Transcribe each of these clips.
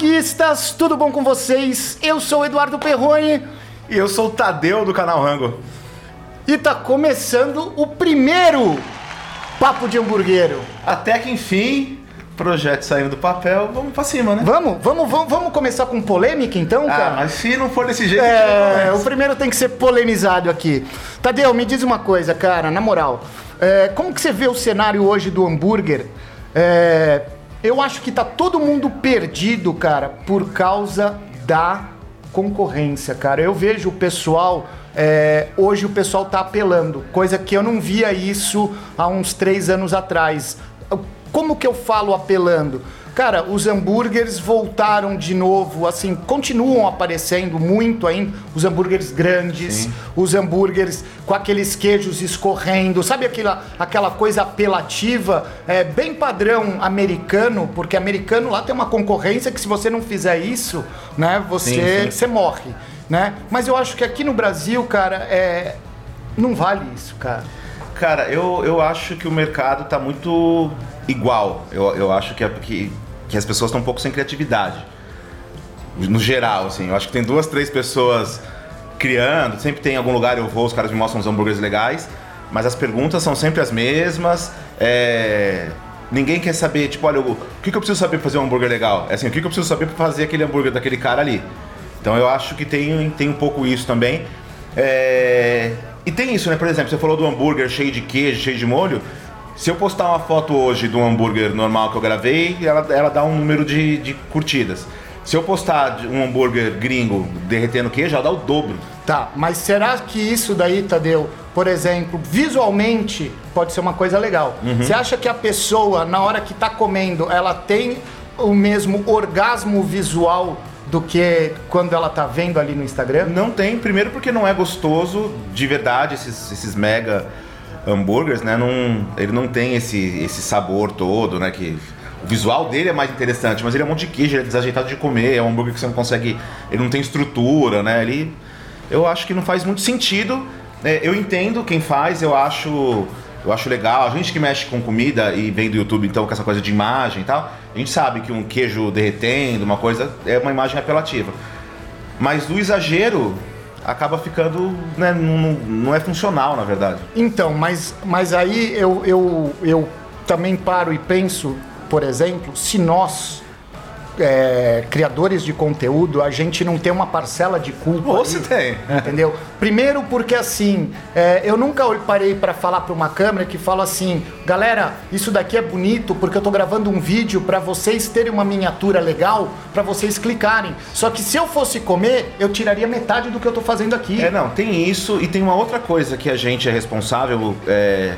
Hamburguistas, tudo bom com vocês? Eu sou o Eduardo Perrone E eu sou o Tadeu do canal Rango. e tá começando o primeiro Papo de Hamburguero. Até que enfim, projeto saindo do papel, vamos pra cima, né? Vamos, vamos, vamos, vamos começar com polêmica então, Ah, cara? mas se não for desse jeito, É, o primeiro tem que ser polemizado aqui. Tadeu, me diz uma coisa, cara, na moral. É, como que você vê o cenário hoje do hambúrguer? É, eu acho que tá todo mundo perdido, cara, por causa da concorrência, cara. Eu vejo o pessoal. é, hoje o pessoal tá apelando, coisa que eu não via isso há uns três anos atrás. Como que eu falo apelando? Cara, os hambúrgueres voltaram de novo, assim, continuam aparecendo muito ainda. Os hambúrgueres grandes, Sim. os hambúrgueres com aqueles queijos escorrendo, sabe aquela, aquela coisa apelativa, é, bem padrão americano, porque americano lá tem uma concorrência que se você não fizer isso, né, você, Sim, sim. você morre, né? Mas eu acho que aqui no Brasil, cara, é, não vale isso, cara. Cara, eu, eu acho que o mercado tá muito igual. Eu, eu acho que, é que, que as pessoas estão um pouco sem criatividade. No geral, assim. Eu acho que tem duas, três pessoas criando. Sempre tem em algum lugar eu vou, os caras me mostram uns hambúrgueres legais. Mas as perguntas são sempre as mesmas. É, Ninguém quer saber, tipo, olha, o que, que eu preciso saber pra fazer um hambúrguer legal? É assim, o que, que eu preciso saber pra fazer aquele hambúrguer daquele cara ali? Então eu acho que tem, tem um pouco isso também. É, E tem isso, né? Por exemplo, você falou do hambúrguer cheio de queijo, cheio de molho. Se eu postar uma foto hoje do hambúrguer normal que eu gravei, ela, ela dá um número de, de curtidas. Se eu postar um hambúrguer gringo derretendo queijo, ela dá o dobro. Tá, mas será que isso daí, Tadeu, por exemplo, visualmente pode ser uma coisa legal? Você acha que a pessoa, na hora que tá comendo, ela tem o mesmo orgasmo visual do que quando ela tá vendo ali no Instagram? Não tem, primeiro porque não é gostoso de verdade esses, esses mega hambúrgueres, né? Não, ele não tem esse, esse sabor todo, né? Que o visual dele é mais interessante, mas ele é um monte de queijo, ele é desajeitado de comer, é um hambúrguer que você não consegue, ele não tem estrutura, né? Ele, eu acho que não faz muito sentido. né? eu entendo quem faz, eu acho, eu acho legal. A gente que mexe com comida e vem do YouTube, então com essa coisa de imagem e tal, a gente sabe que um queijo derretendo, uma coisa, é uma imagem apelativa. Mas o exagero acaba ficando. Né, não, não- é funcional, na verdade. Então, mas, mas aí eu, eu, eu também paro e penso, por exemplo, se nós, é, criadores de conteúdo, a gente não tem uma parcela de culpa. Ou se tem. Entendeu? Primeiro porque assim, é, eu nunca parei pra falar pra uma câmera que fala assim, galera, isso daqui é bonito porque eu tô gravando um vídeo pra vocês terem uma miniatura legal, pra vocês clicarem. Só que se eu fosse comer, eu tiraria metade do que eu tô fazendo aqui. É, não, tem isso e tem uma outra coisa que a gente é responsável, é,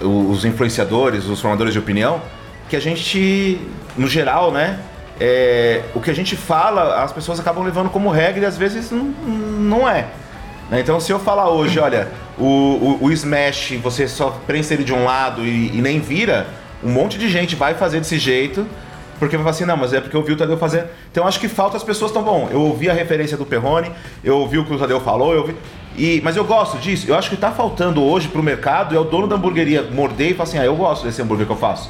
os influenciadores, os formadores de opinião, que a gente, no geral, né? É, o que a gente fala, as pessoas acabam levando como regra e às vezes não, não é. né? Então, se eu falar hoje, olha, o, o, o Smash, você só prensa ele de um lado e, e nem vira, um monte de gente vai fazer desse jeito, porque vai falar assim, não, mas é porque eu vi o Tadeu fazer. Então, acho que falta as pessoas tão bom. Eu ouvi a referência do Perrone, eu ouvi o que o Tadeu falou, eu ouvi. E, mas eu gosto disso. Eu acho que tá faltando hoje pro mercado é o dono da hamburgueria morder e falar assim, ah, eu gosto desse hambúrguer que eu faço.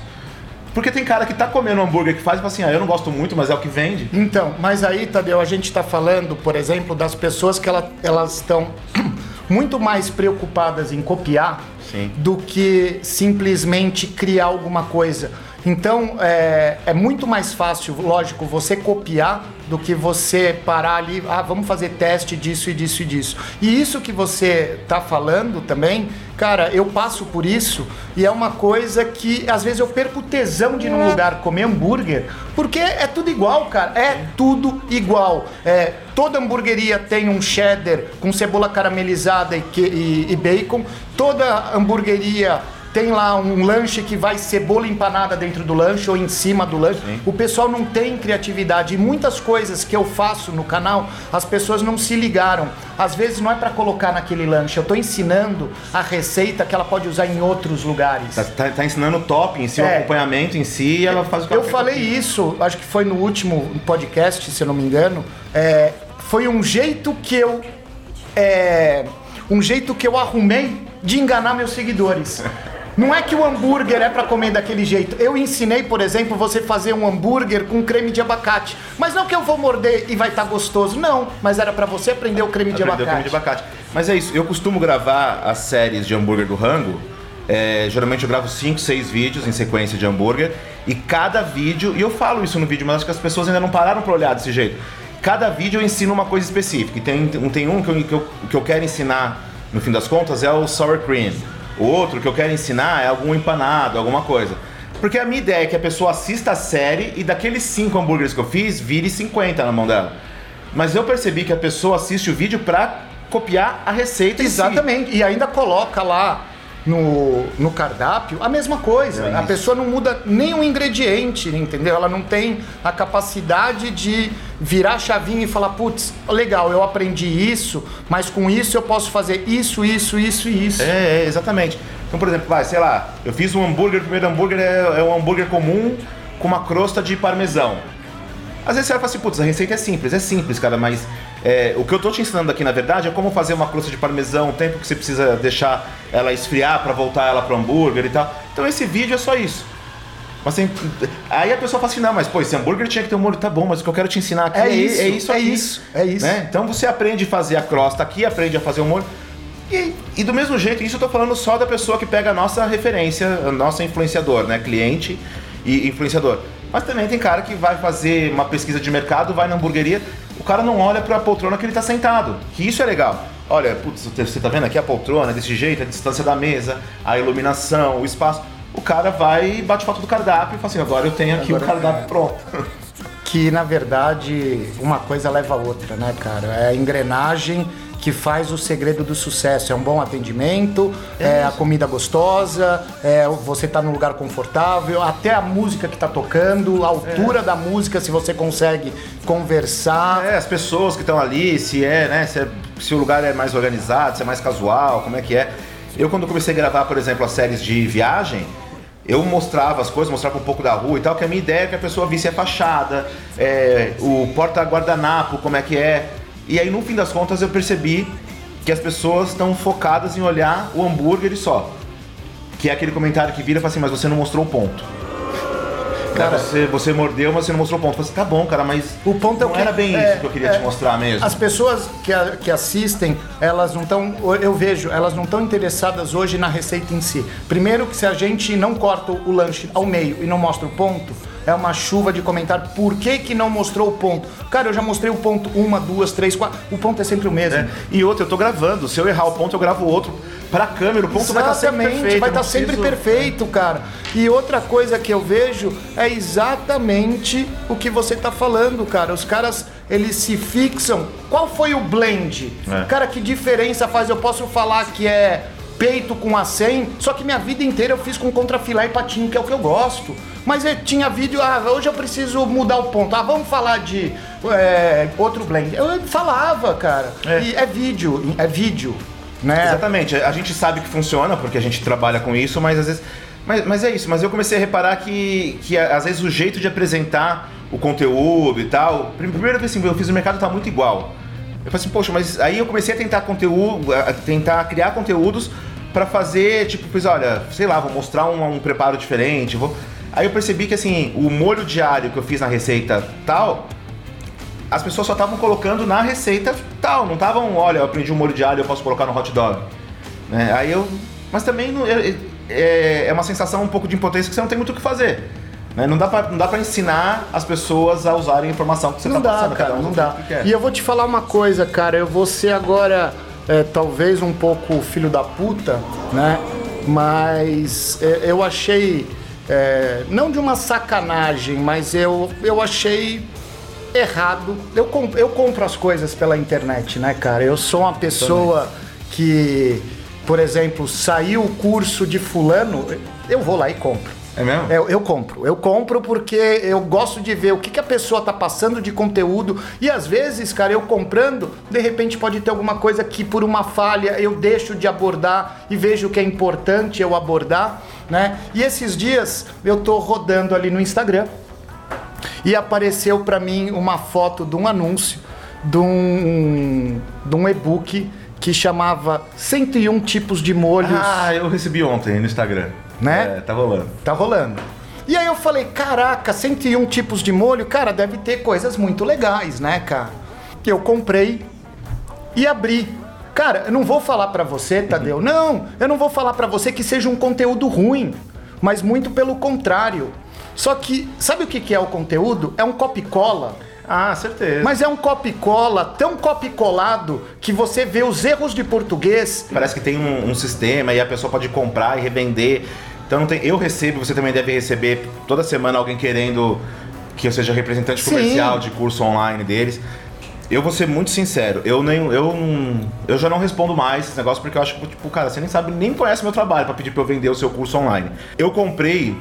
Porque tem cara que tá comendo um hambúrguer que faz e fala assim, ah, eu não gosto muito, mas é o que vende. Então, mas aí, Tadeu, a gente está falando, por exemplo, das pessoas que ela- elas estão muito mais preocupadas em copiar Sim. do que simplesmente criar alguma coisa. Então, é, é muito mais fácil, lógico, você copiar do que você parar ali, ah, vamos fazer teste disso e disso e disso. E isso que você tá falando também, cara, eu passo por isso e é uma coisa que às vezes eu perco o tesão de ir num lugar comer hambúrguer, porque é tudo igual, cara. É tudo igual. É, toda hamburgueria tem um cheddar com cebola caramelizada e, que- e- e bacon. Toda hamburgueria tem lá um lanche que vai cebola empanada dentro do lanche ou em cima do lanche. O pessoal não tem criatividade e muitas coisas que eu faço no canal, as pessoas não se ligaram. Às vezes não é para colocar naquele lanche, eu tô ensinando a receita que ela pode usar em outros lugares. Tá, tá- tá ensinando o topping em si, o É. acompanhamento em si, e ela faz o que Eu falei isso, acho que foi no último podcast, se eu não me engano. É, foi um jeito que eu. é, um jeito que eu arrumei de enganar meus seguidores. Não é que o hambúrguer é para comer daquele jeito. Eu ensinei, por exemplo, você fazer um hambúrguer com creme de abacate. Mas não que eu vou morder e vai estar tá gostoso. Não, mas era para você aprender o creme de abacate. O creme de abacate. Mas é isso, eu costumo gravar as séries de hambúrguer do rango. É, geralmente eu gravo 5, 6 vídeos em sequência de hambúrguer. E cada vídeo, e eu falo isso no vídeo, mas acho que as pessoas ainda não pararam para olhar desse jeito. Cada vídeo eu ensino uma coisa específica. E tem, tem um que eu, que, eu, que eu quero ensinar, no fim das contas, é o sour cream. O outro que eu quero ensinar é algum empanado, alguma coisa. Porque a minha ideia é que a pessoa assista a série e daqueles 5 hambúrgueres que eu fiz, vire 50 na mão dela. Mas eu percebi que a pessoa assiste o vídeo pra copiar a receita. Exatamente. Si. E ainda coloca lá no, no cardápio, a mesma coisa. É a pessoa não muda nem um ingrediente, entendeu? Ela não tem a capacidade de virar a chavinha e falar, putz, legal, eu aprendi isso, mas com isso eu posso fazer isso, isso, isso e isso. É, é, exatamente. Então, por exemplo, vai, sei lá, eu fiz um hambúrguer, o primeiro hambúrguer é, é um hambúrguer comum com uma crosta de parmesão. Às vezes você vai falar assim, putz, a receita é simples, é simples, cara, mas é, o que eu tô te ensinando aqui, na verdade, é como fazer uma crosta de parmesão, o tempo que você precisa deixar ela esfriar para voltar ela pro hambúrguer e tal. Então esse vídeo é só isso. Mas assim, aí a pessoa fala assim, não, mas pô, esse hambúrguer tinha que ter um molho, tá bom, mas o que eu quero te ensinar aqui é, é isso, é isso, é isso, é isso. Né? Então você aprende a fazer a crosta aqui, aprende a fazer o molho. E, e, do mesmo jeito, isso eu tô falando só da pessoa que pega a nossa referência, a nossa influenciador, né? Cliente e influenciador. Mas também tem cara que vai fazer uma pesquisa de mercado, vai na hamburgueria, o cara não olha para a poltrona que ele está sentado, que isso é legal. Olha, putz, você tá vendo aqui a poltrona desse jeito, a distância da mesa, a iluminação, o espaço. O cara vai e bate foto do cardápio e fala assim, agora eu tenho aqui agora o cardápio é. pronto. Que na verdade uma coisa leva a outra, né, cara? É a engrenagem que faz o segredo do sucesso. É um bom atendimento, é, é a comida gostosa, é você tá num lugar confortável, até a música que tá tocando, a altura é. da música, se você consegue conversar. É, as pessoas que estão ali, se é, né, se, é, se o lugar é mais organizado, se é mais casual, como é que é. Eu quando comecei a gravar, por exemplo, as séries de viagem, eu mostrava as coisas, mostrava um pouco da rua e tal, que a minha ideia é que a pessoa visse a fachada, é, o porta-guardanapo, como é que é, e aí, no fim das contas, eu percebi que as pessoas estão focadas em olhar o hambúrguer e só. Que é aquele comentário que vira e fala assim, mas você não mostrou o ponto. Cara, você, você mordeu, mas você não mostrou o ponto. Eu falei assim, tá bom, cara, mas o ponto é não que, era bem é, isso que eu queria é, te mostrar mesmo. As pessoas que, que assistem, elas não estão, eu vejo, elas não estão interessadas hoje na receita em si. Primeiro que se a gente não corta o lanche ao meio e não mostra o ponto, é uma chuva de comentário. Por que, que não mostrou o ponto? Cara, eu já mostrei o ponto uma, duas, três, quatro. O ponto é sempre o mesmo. É. E outro, eu tô gravando. Se eu errar o ponto, eu gravo outro. Pra câmera, o ponto Exatamente, vai estar tá sempre perfeito. Vai estar tá sempre perfeito, cara. E outra coisa que eu vejo é exatamente o que você tá falando, cara. Os caras, eles se fixam. Qual foi o blend? É. Cara, que diferença faz? Eu posso falar que é peito com a 100, só que minha vida inteira eu fiz com contrafilé e patinho, que é o que eu gosto. Mas eu tinha vídeo, ah, hoje eu preciso mudar o ponto. Ah, vamos falar de é, outro blend. Eu falava, cara. É. E é vídeo, é vídeo. Né? Exatamente. A gente sabe que funciona, porque a gente trabalha com isso, mas às vezes. Mas, mas é isso, mas eu comecei a reparar que, que às vezes o jeito de apresentar o conteúdo e tal. Primeiro assim, eu fiz o mercado tá muito igual. Eu falei assim, poxa, mas aí eu comecei a tentar conteúdo, a tentar criar conteúdos para fazer, tipo, pois olha, sei lá, vou mostrar um, um preparo diferente, vou Aí eu percebi que assim, o molho diário que eu fiz na receita tal, as pessoas só estavam colocando na receita tal, não estavam, olha, eu aprendi um molho diário, eu posso colocar no hot dog. Né? Aí eu. Mas também não, é, é, é, uma sensação um pouco de impotência que você não tem muito o que fazer. Né? Não dá pra, não dá pra ensinar as pessoas a usarem a informação que você não tá dá, passando. Cara, um não dá. E eu vou te falar uma coisa, cara, eu vou ser agora é, talvez um pouco filho da puta, né? Mas é, eu achei é, não de uma sacanagem, mas eu, eu achei errado. Eu, comp eu compro as coisas pela internet, né, cara? Eu sou uma pessoa que, por exemplo, saiu o curso de fulano, eu vou lá e compro. É mesmo? Eu, eu, compro. Eu compro porque eu gosto de ver o que, que a pessoa tá passando de conteúdo. E às vezes, cara, eu comprando, de repente pode ter alguma coisa que por uma falha eu deixo de abordar e vejo que é importante eu abordar, né? E esses dias eu tô rodando ali no Instagram e apareceu para mim uma foto de um anúncio de um, de um e-book que chamava 101 tipos de molhos. Ah, eu recebi ontem no Instagram. Né? É, tá rolando. Tá rolando. E aí eu falei, caraca, 101 tipos de molho, cara, deve ter coisas muito legais, né, cara? Eu comprei e abri. Cara, eu não vou falar pra você, Tadeu. Não, eu não vou falar pra você que seja um conteúdo ruim, mas muito pelo contrário. Só que, sabe o que que é o conteúdo? É um copy-cola. Ah, certeza. Mas é um copy-cola, tão copy-colado, que você vê os erros de português. Parece que tem um, um sistema e a pessoa pode comprar e revender. Então não tem, eu recebo, você também deve receber toda semana alguém querendo que eu seja representante Sim. comercial de curso online deles. Eu vou ser muito sincero, eu nem eu eu já não respondo mais esse negócio porque eu acho que tipo, cara, você nem sabe, nem conhece meu trabalho para pedir para eu vender o seu curso online. Eu comprei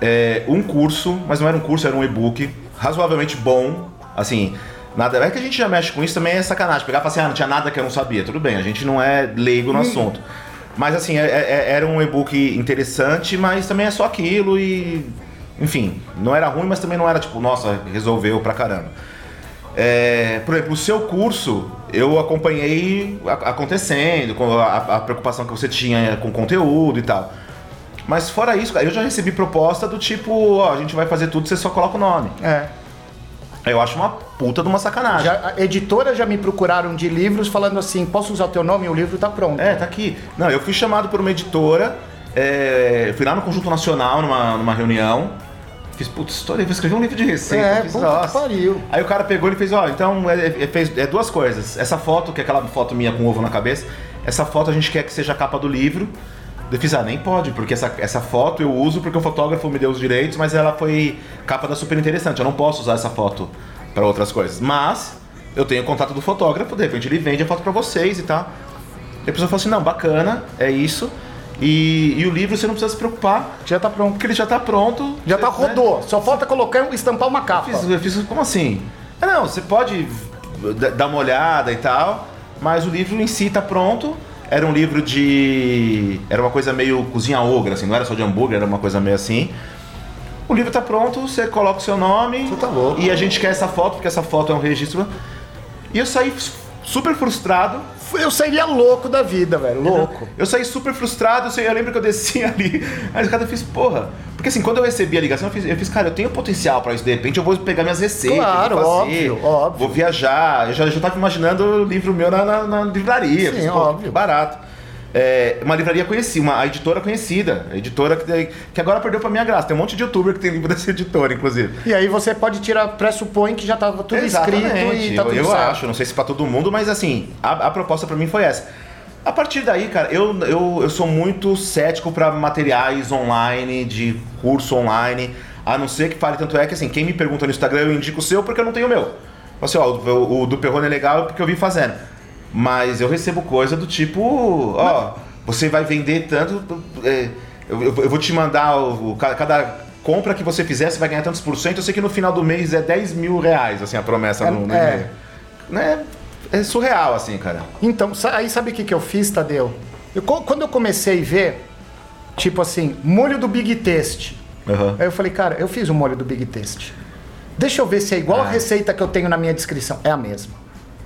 é, um curso, mas não era um curso, era um e-book razoavelmente bom, assim, nada, é que a gente já mexe com isso também é sacanagem, pegar e falar assim, ah, não tinha nada que eu não sabia, tudo bem, a gente não é leigo no assunto. Mas assim, é- é- era um e-book interessante, mas também é só aquilo e. Enfim, não era ruim, mas também não era tipo, nossa, resolveu pra caramba. É, por exemplo, o seu curso, eu acompanhei acontecendo, com a, a preocupação que você tinha com conteúdo e tal. Mas fora isso, eu já recebi proposta do tipo, ó, a gente vai fazer tudo, você só coloca o nome. É. Eu acho uma puta de uma sacanagem. Já, a editora já me procuraram de livros falando assim: posso usar o teu nome? O livro tá pronto. É, tá aqui. Não, eu fui chamado por uma editora, é, fui lá no Conjunto Nacional numa, numa reunião. Fiz, putz, história, vou escrever um livro de receita. É, fiz, puta que pariu. Aí o cara pegou e fez, ó, então é, é- fez é duas coisas. Essa foto, que é aquela foto minha com ovo na cabeça, essa foto a gente quer que seja a capa do livro. Eu fiz, ah, nem pode, porque essa, essa foto eu uso porque o fotógrafo me deu os direitos, mas ela foi capa da super interessante. Eu não posso usar essa foto para outras coisas. Mas eu tenho o contato do fotógrafo, de repente ele vende a foto para vocês e tal. E a pessoa falou assim, não, bacana, é isso. E, e o livro você não precisa se preocupar, Já tá pronto. porque ele já tá pronto. Já tá né? rodou. Só falta colocar estampar uma capa. Eu fiz, eu fiz, como assim? Ah, não, você pode dar uma olhada e tal, mas o livro em si tá pronto. Era um livro de. Era uma coisa meio cozinha ogra, assim, não era só de hambúrguer, era uma coisa meio assim. O livro tá pronto, você coloca o seu nome. Você tá louco. E a gente quer essa foto, porque essa foto é um registro. E eu saí super frustrado. Eu seria louco da vida, velho. Louco. Eu saí super frustrado, eu, sei- eu lembro que eu desci ali, aí o cara fez, porra. Porque assim, quando eu recebi a ligação, eu fiz, eu fiz, cara, eu tenho potencial pra isso, de repente eu vou pegar minhas receitas, Claro, vou fazer, óbvio, óbvio. vou viajar. Eu já, já tava imaginando o livro meu na, na, na livraria. Sim, fiz, óbvio. barato. É, uma livraria conhecida, uma editora conhecida, editora que, que agora perdeu pra minha graça. Tem um monte de youtuber que tem livro dessa editora, inclusive. E aí você pode tirar, pressupõe que já tava tudo escrito e tá eu, tudo eu certo. acho, não sei se pra todo mundo, mas assim, a, a proposta pra mim foi essa. A partir daí, cara, eu, eu, eu sou muito cético pra materiais online, de curso online, a não ser que fale tanto é que assim, quem me pergunta no Instagram eu indico o seu porque eu não tenho o meu. Assim, ó, o, o do Perrone é legal porque eu vi fazendo. Mas eu recebo coisa do tipo, ó, você vai vender tanto. é, eu, eu- vou te mandar o, o- ca- cada compra que você fizer, você vai ganhar tantos por cento. Eu sei que no final do mês é 10 mil reais, assim, a promessa É- no, no é. e-mail. Né? É surreal, assim, cara. Então, aí sabe o que, que eu fiz, Tadeu? Eu, quando eu comecei a ver, tipo assim, molho do Big Taste. Aham. Aí eu falei, cara, eu fiz o molho do Big Taste. Deixa eu ver se é igual a Ah. receita que eu tenho na minha descrição. É a mesma.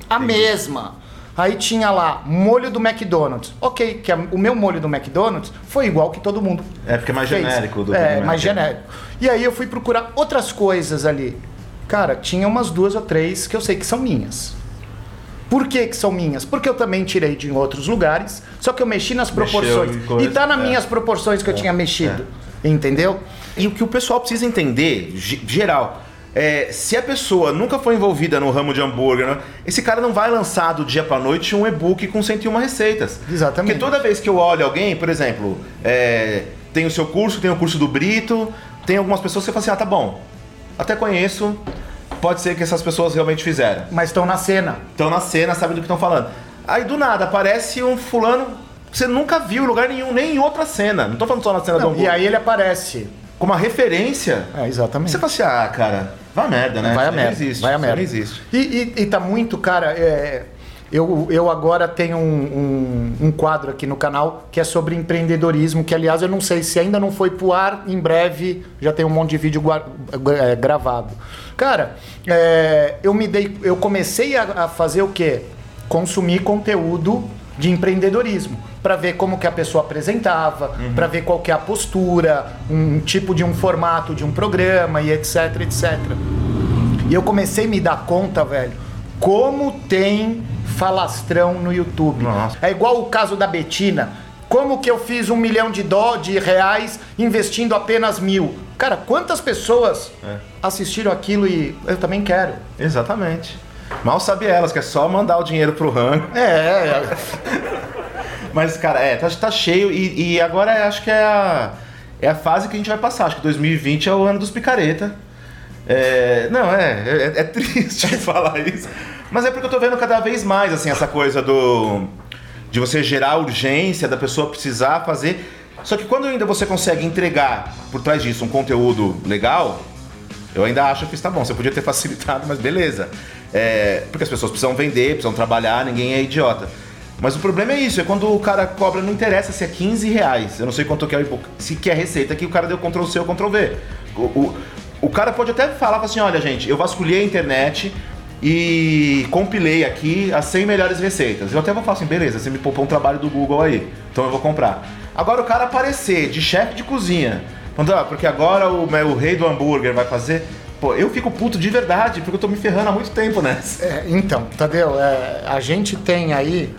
A mesma. Aí tinha lá, molho do McDonald's. Ok, que a- o meu molho do McDonald's foi igual que todo mundo É porque é mais fez. genérico do É, mais genérico. E aí eu fui procurar outras coisas ali. Cara, tinha umas duas ou três que eu sei que são minhas. Por que, que são minhas? Porque eu também tirei de outros lugares, só que eu mexi nas proporções. coisa, e tá nas é. minhas proporções que eu tinha mexido. Entendeu? E o que o pessoal precisa entender, ge- geral, é se a pessoa nunca foi envolvida no ramo de hambúrguer, né, esse cara não vai lançar do dia pra noite um e-book com 101 receitas. Exatamente. Porque toda vez que eu olho alguém, por exemplo, é, tem o seu curso, tem o curso do Brito, tem algumas pessoas que você fala assim, ah, tá bom, até conheço, pode ser que essas pessoas realmente fizeram. Mas estão na cena. Estão na cena, sabem do que estão falando. Aí do nada aparece um fulano que você nunca viu em lugar nenhum, nem em outra cena. Não tô falando só na cena do Não, hambúrguer. e aí ele aparece. Com uma referência. É, exatamente. Você fala assim, ah, cara, vai a merda, né? Vai a merda. Não existe. vai a merda. Não existe. E, e- e tá muito, cara. é, eu, eu agora tenho um, um- um quadro aqui no canal que é sobre empreendedorismo, que aliás eu não sei se ainda não foi pro ar, em breve já tem um monte de vídeo é, gravado. Cara, é, eu me dei. Eu comecei a, a fazer o quê? Consumir conteúdo de empreendedorismo, para ver como que a pessoa apresentava, uhum. para ver qual que é a postura, um tipo de um formato de um programa e etc, etc. E eu comecei a me dar conta, velho, como tem falastrão no YouTube. Nossa. É igual o caso da Betina. Como que eu fiz um milhão de dó de reais investindo apenas mil? Cara, quantas pessoas é. assistiram aquilo e eu também quero? Exatamente. Mal sabe elas que é só mandar o dinheiro pro rango. É. é. Mas, cara, é, tá, tá cheio e, e, agora acho que é a, é a fase que a gente vai passar. Acho que 2020 é o ano dos picareta. É, não, é, é, é triste falar isso. Mas é porque eu tô vendo cada vez mais, assim, essa coisa do. de você gerar urgência, da pessoa precisar fazer. Só que quando ainda você consegue entregar por trás disso um conteúdo legal, eu ainda acho que está bom. Você podia ter facilitado, mas beleza. É, porque as pessoas precisam vender, precisam trabalhar, ninguém é idiota. Mas o problema é isso, é quando o cara cobra, não interessa se é 15 reais, eu não sei quanto que é o e-book, se quer receita, que o cara deu Ctrl C ou Ctrl V. O, o, o cara pode até falar assim, olha gente, eu vasculhei a internet, e compilei aqui as 100 melhores receitas. Eu até vou falar assim, beleza, você me poupou um trabalho do Google aí, então eu vou comprar. Agora o cara aparecer de chefe de cozinha, falando, ah, porque agora o, o rei do hambúrguer vai fazer. Pô, eu fico puto de verdade, porque eu tô me ferrando há muito tempo nessa. É, então, Tadeu, é, a gente tem aí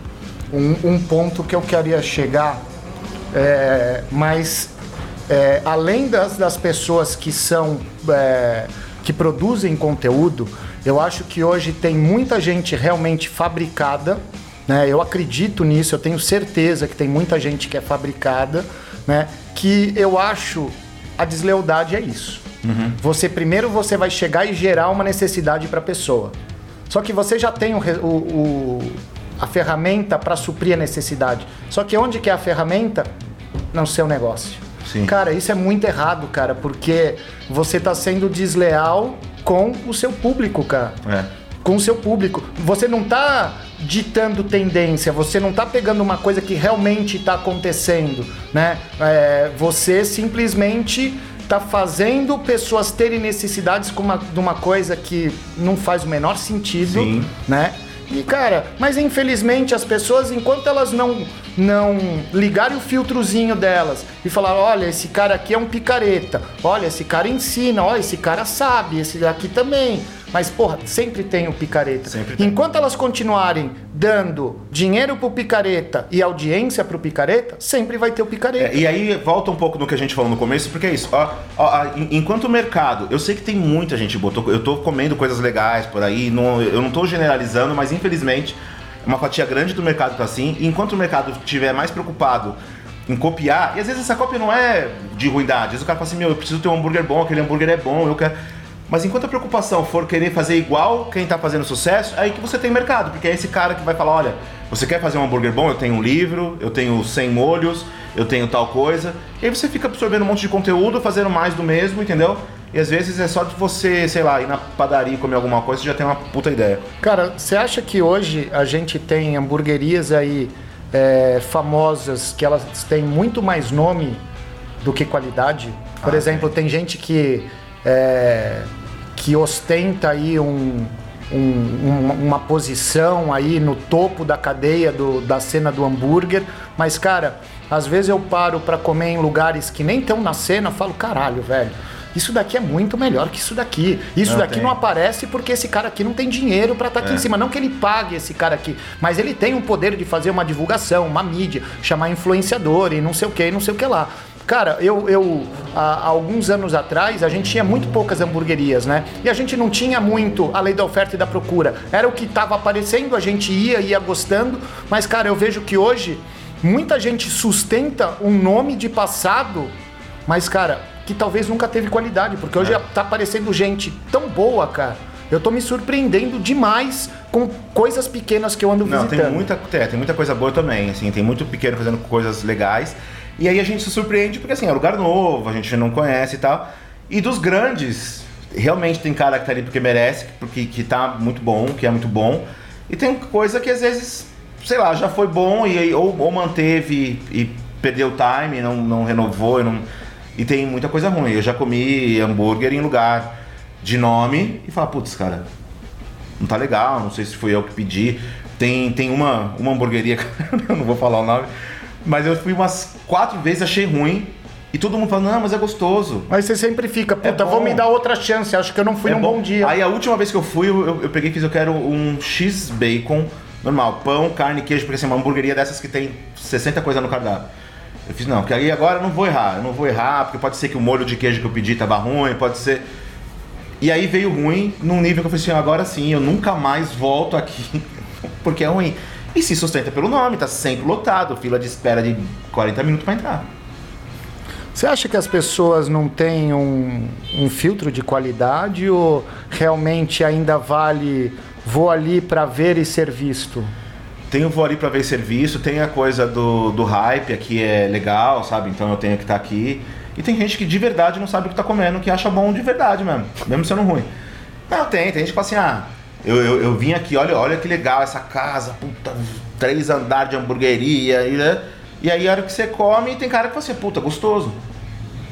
um, um, ponto que eu queria chegar, é, mas é, além das, das pessoas que são. É, que produzem conteúdo, eu acho que hoje tem muita gente realmente fabricada, né? Eu acredito nisso, eu tenho certeza que tem muita gente que é fabricada, né? Que eu acho a deslealdade é isso. Uhum. Você primeiro você vai chegar e gerar uma necessidade para a pessoa. Só que você já tem o, o, o a ferramenta para suprir a necessidade. Só que onde que é a ferramenta? No seu negócio. Sim. Cara, isso é muito errado, cara, porque você está sendo desleal com o seu público, cara. É. Com o seu público. Você não tá ditando tendência, você não tá pegando uma coisa que realmente está acontecendo, né? É, você simplesmente tá fazendo pessoas terem necessidades com uma, de uma coisa que não faz o menor sentido, Sim. né? E cara, mas infelizmente as pessoas, enquanto elas não não ligarem o filtrozinho delas e falar, olha, esse cara aqui é um picareta, olha, esse cara ensina, olha, esse cara sabe, esse aqui também. Mas, porra, sempre tem o picareta. Sempre Enquanto elas continuarem dando dinheiro pro picareta e audiência pro picareta, sempre vai ter o picareta. É, e aí volta um pouco no que a gente falou no começo, porque é isso. Ó, ó, enquanto o mercado, eu sei que tem muita gente boa, eu tô comendo coisas legais por aí, não, eu não tô generalizando, mas infelizmente uma fatia grande do mercado tá assim. E enquanto o mercado estiver mais preocupado em copiar, e às vezes essa cópia não é de ruindade, às vezes o cara fala assim, meu, eu preciso ter um hambúrguer bom, aquele hambúrguer é bom, eu quero mas enquanto a preocupação for querer fazer igual quem está fazendo sucesso, é aí que você tem mercado, porque é esse cara que vai falar, olha, você quer fazer um hambúrguer bom? Eu tenho um livro, eu tenho 100 molhos, eu tenho tal coisa. E aí você fica absorvendo um monte de conteúdo, fazendo mais do mesmo, entendeu? E às vezes é só de você, sei lá, ir na padaria e comer alguma coisa, você já tem uma puta ideia. Cara, você acha que hoje a gente tem hamburguerias aí é, famosas que elas têm muito mais nome do que qualidade? Por ah, exemplo, tem gente que é, que ostenta aí um, um, uma posição aí no topo da cadeia do, da cena do hambúrguer, mas cara, às vezes eu paro para comer em lugares que nem estão na cena, falo caralho, velho. Isso daqui é muito melhor que isso daqui. Isso não daqui tem. não aparece porque esse cara aqui não tem dinheiro para estar tá aqui é. em cima. Não que ele pague esse cara aqui, mas ele tem o poder de fazer uma divulgação, uma mídia, chamar influenciador e não sei o que, não sei o que lá. Cara, eu, eu há, alguns anos atrás, a gente tinha muito poucas hamburguerias, né? E a gente não tinha muito a lei da oferta e da procura. Era o que estava aparecendo, a gente ia, ia gostando, mas, cara, eu vejo que hoje muita gente sustenta um nome de passado, mas, cara, que talvez nunca teve qualidade, porque hoje é. tá aparecendo gente tão boa, cara. Eu tô me surpreendendo demais com coisas pequenas que eu ando visitando. Não, tem muita, é, tem muita coisa boa também, assim, tem muito pequeno fazendo coisas legais. E aí a gente se surpreende porque assim, é lugar novo, a gente não conhece e tal. E dos grandes, realmente tem cara que tá ali porque merece, porque que tá muito bom, que é muito bom. E tem coisa que às vezes, sei lá, já foi bom e ou, ou manteve e perdeu time, não, não renovou, não... e tem muita coisa ruim. Eu já comi hambúrguer em lugar de nome e fala, putz, cara, não tá legal, não sei se foi eu que pedi. Tem, tem uma, uma hamburgueria, eu não vou falar o nome, mas eu fui umas quatro vezes, achei ruim. E todo mundo fala, não, mas é gostoso. Mas você sempre fica, puta, é vou me dar outra chance, acho que eu não fui é num bom. bom. dia. Aí a última vez que eu fui, eu, eu peguei e fiz, eu quero um X bacon normal, pão, carne, queijo, porque assim, uma hamburgueria dessas que tem 60 coisas no cardápio. Eu fiz, não, porque aí agora eu não vou errar, eu não vou errar, porque pode ser que o molho de queijo que eu pedi tava ruim, pode ser. E aí veio ruim num nível que eu falei assim, agora sim, eu nunca mais volto aqui, porque é ruim. E se sustenta pelo nome, tá sempre lotado, fila de espera de 40 minutos para entrar. Você acha que as pessoas não têm um, um filtro de qualidade ou realmente ainda vale vou ali para ver e ser visto? Tem o vou ali para ver e ser visto, tem a coisa do, do hype, aqui é legal, sabe? Então eu tenho que estar tá aqui. E tem gente que de verdade não sabe o que está comendo, que acha bom de verdade mesmo, mesmo sendo ruim. Não, tem, tem gente que fala assim, ah, eu, eu, eu vim aqui, olha, olha que legal essa casa, puta, três andares de hamburgueria, e, né? E aí a hora que você come, tem cara que assim, puta, gostoso.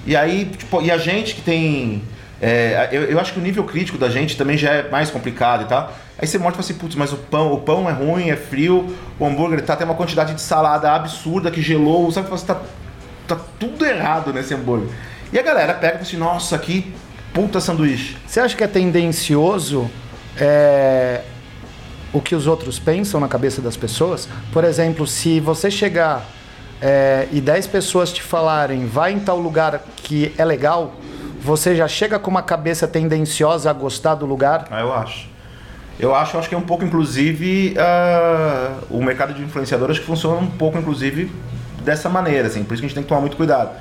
E aí, tipo, e a gente que tem. É, eu, eu acho que o nível crítico da gente também já é mais complicado e tal. Aí você mostra e fala assim, putz, mas o pão, o pão é ruim, é frio, o hambúrguer tá tem uma quantidade de salada absurda que gelou, sabe? Você tá, tá tudo errado nesse hambúrguer. E a galera pega e fala assim, nossa, que puta sanduíche. Você acha que é tendencioso é, o que os outros pensam na cabeça das pessoas? Por exemplo, se você chegar é, e 10 pessoas te falarem vai em tal lugar que é legal, você já chega com uma cabeça tendenciosa a gostar do lugar? Ah, eu acho. Eu acho, acho que é um pouco, inclusive, uh, o mercado de influenciadores que funciona um pouco, inclusive, dessa maneira, assim. Por isso que a gente tem que tomar muito cuidado.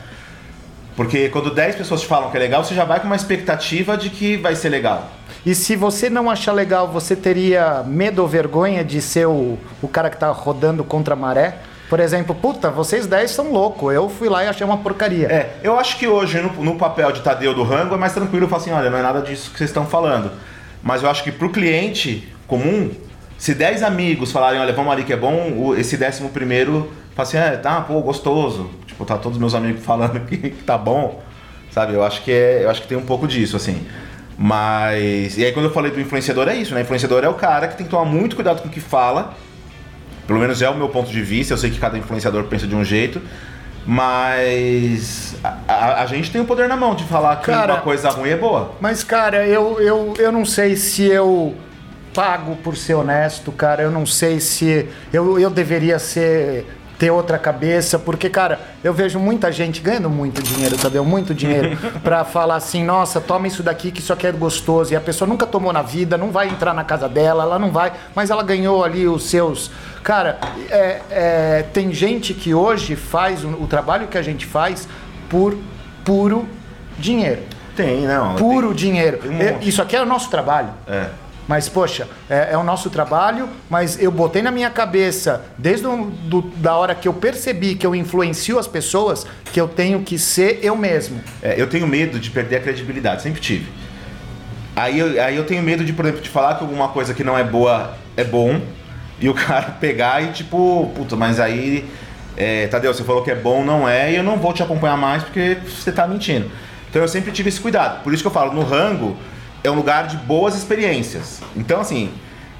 Porque quando 10 pessoas te falam que é legal, você já vai com uma expectativa de que vai ser legal. E se você não achar legal, você teria medo ou vergonha de ser o, o cara que está rodando contra a maré? Por exemplo, puta, vocês 10 são loucos. Eu fui lá e achei uma porcaria. É, eu acho que hoje, no, no papel de Tadeu do Rango, é mais tranquilo. Falo assim: olha, não é nada disso que vocês estão falando. Mas eu acho que pro cliente comum, se 10 amigos falarem, olha, vamos ali que é bom, esse décimo primeiro fala assim: é, tá, pô, gostoso. Tipo, tá todos meus amigos falando que, tá bom. Sabe? Eu acho que é, eu acho que tem um pouco disso, assim. Mas. E aí, quando eu falei do influenciador, é isso, né? Influenciador é o cara que tem que tomar muito cuidado com o que fala pelo menos é o meu ponto de vista. Eu sei que cada influenciador pensa de um jeito. Mas a, a, a gente tem o poder na mão de falar que cara, uma coisa ruim é boa. Mas, cara, eu, eu, eu não sei se eu pago por ser honesto, cara. Eu não sei se eu, eu deveria ser ter outra cabeça, porque, cara, eu vejo muita gente ganhando muito dinheiro, sabe? Muito dinheiro, para falar assim, nossa, toma isso daqui que isso aqui é gostoso, e a pessoa nunca tomou na vida, não vai entrar na casa dela, ela não vai, mas ela ganhou ali os seus. Cara, é, é, tem gente que hoje faz o, o trabalho que a gente faz por puro dinheiro. Tem, não. Puro tem, dinheiro. Tem um isso aqui é o nosso trabalho. É. Mas, poxa, é, é, o nosso trabalho, mas eu botei na minha cabeça, desde a do, da hora que eu percebi que eu influencio as pessoas, que eu tenho que ser eu mesmo. É, eu tenho medo de perder a credibilidade, sempre tive. Aí eu, aí eu tenho medo de, por exemplo, de falar que alguma coisa que não é boa é bom, e o cara pegar e tipo, puta, mas aí, é, Tadeu, você falou que é bom, não é, e eu não vou te acompanhar mais porque você tá mentindo. Então eu sempre tive esse cuidado. Por isso que eu falo, no rango, é um lugar de boas experiências. Então, assim,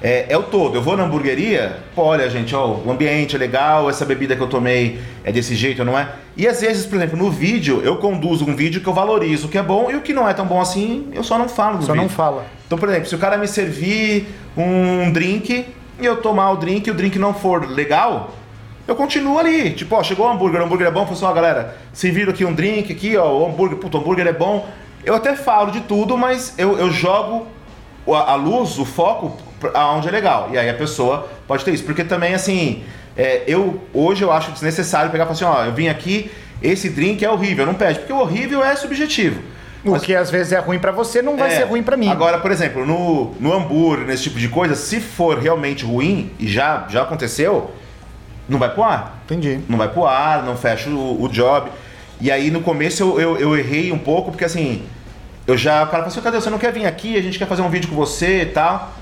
é, é, o todo. Eu vou na hamburgueria, pô, olha, gente, ó, o ambiente é legal, essa bebida que eu tomei é desse jeito, não é? E às vezes, por exemplo, no vídeo, eu conduzo um vídeo que eu valorizo o que é bom e o que não é tão bom assim, eu só não falo no só vídeo. não fala. Então, por exemplo, se o cara me servir um drink e eu tomar o drink e o drink não for legal, eu continuo ali. Tipo, ó, chegou o hambúrguer, o hambúrguer é bom, falou assim, ó, galera, serviram aqui um drink aqui, ó, o hambúrguer, puto, o hambúrguer é bom. Eu até falo de tudo, mas eu, eu jogo a, luz, o foco, aonde é legal. E aí a pessoa pode ter isso. Porque também, assim, é, eu hoje eu acho desnecessário pegar e falar assim, ó, eu vim aqui, esse drink é horrível. Não pede, porque o horrível é subjetivo. O mas, que às vezes é ruim para você, não vai é, ser ruim para mim. Agora, por exemplo, no, no hambúrguer, nesse tipo de coisa, se for realmente ruim, e já, já aconteceu, não vai pro ar. Entendi. Não vai pro ar, não fecha o, o job. E aí no começo eu, eu, eu, errei um pouco, porque assim, eu já. O cara falou assim, cadê? Você não quer vir aqui? A gente quer fazer um vídeo com você e tal.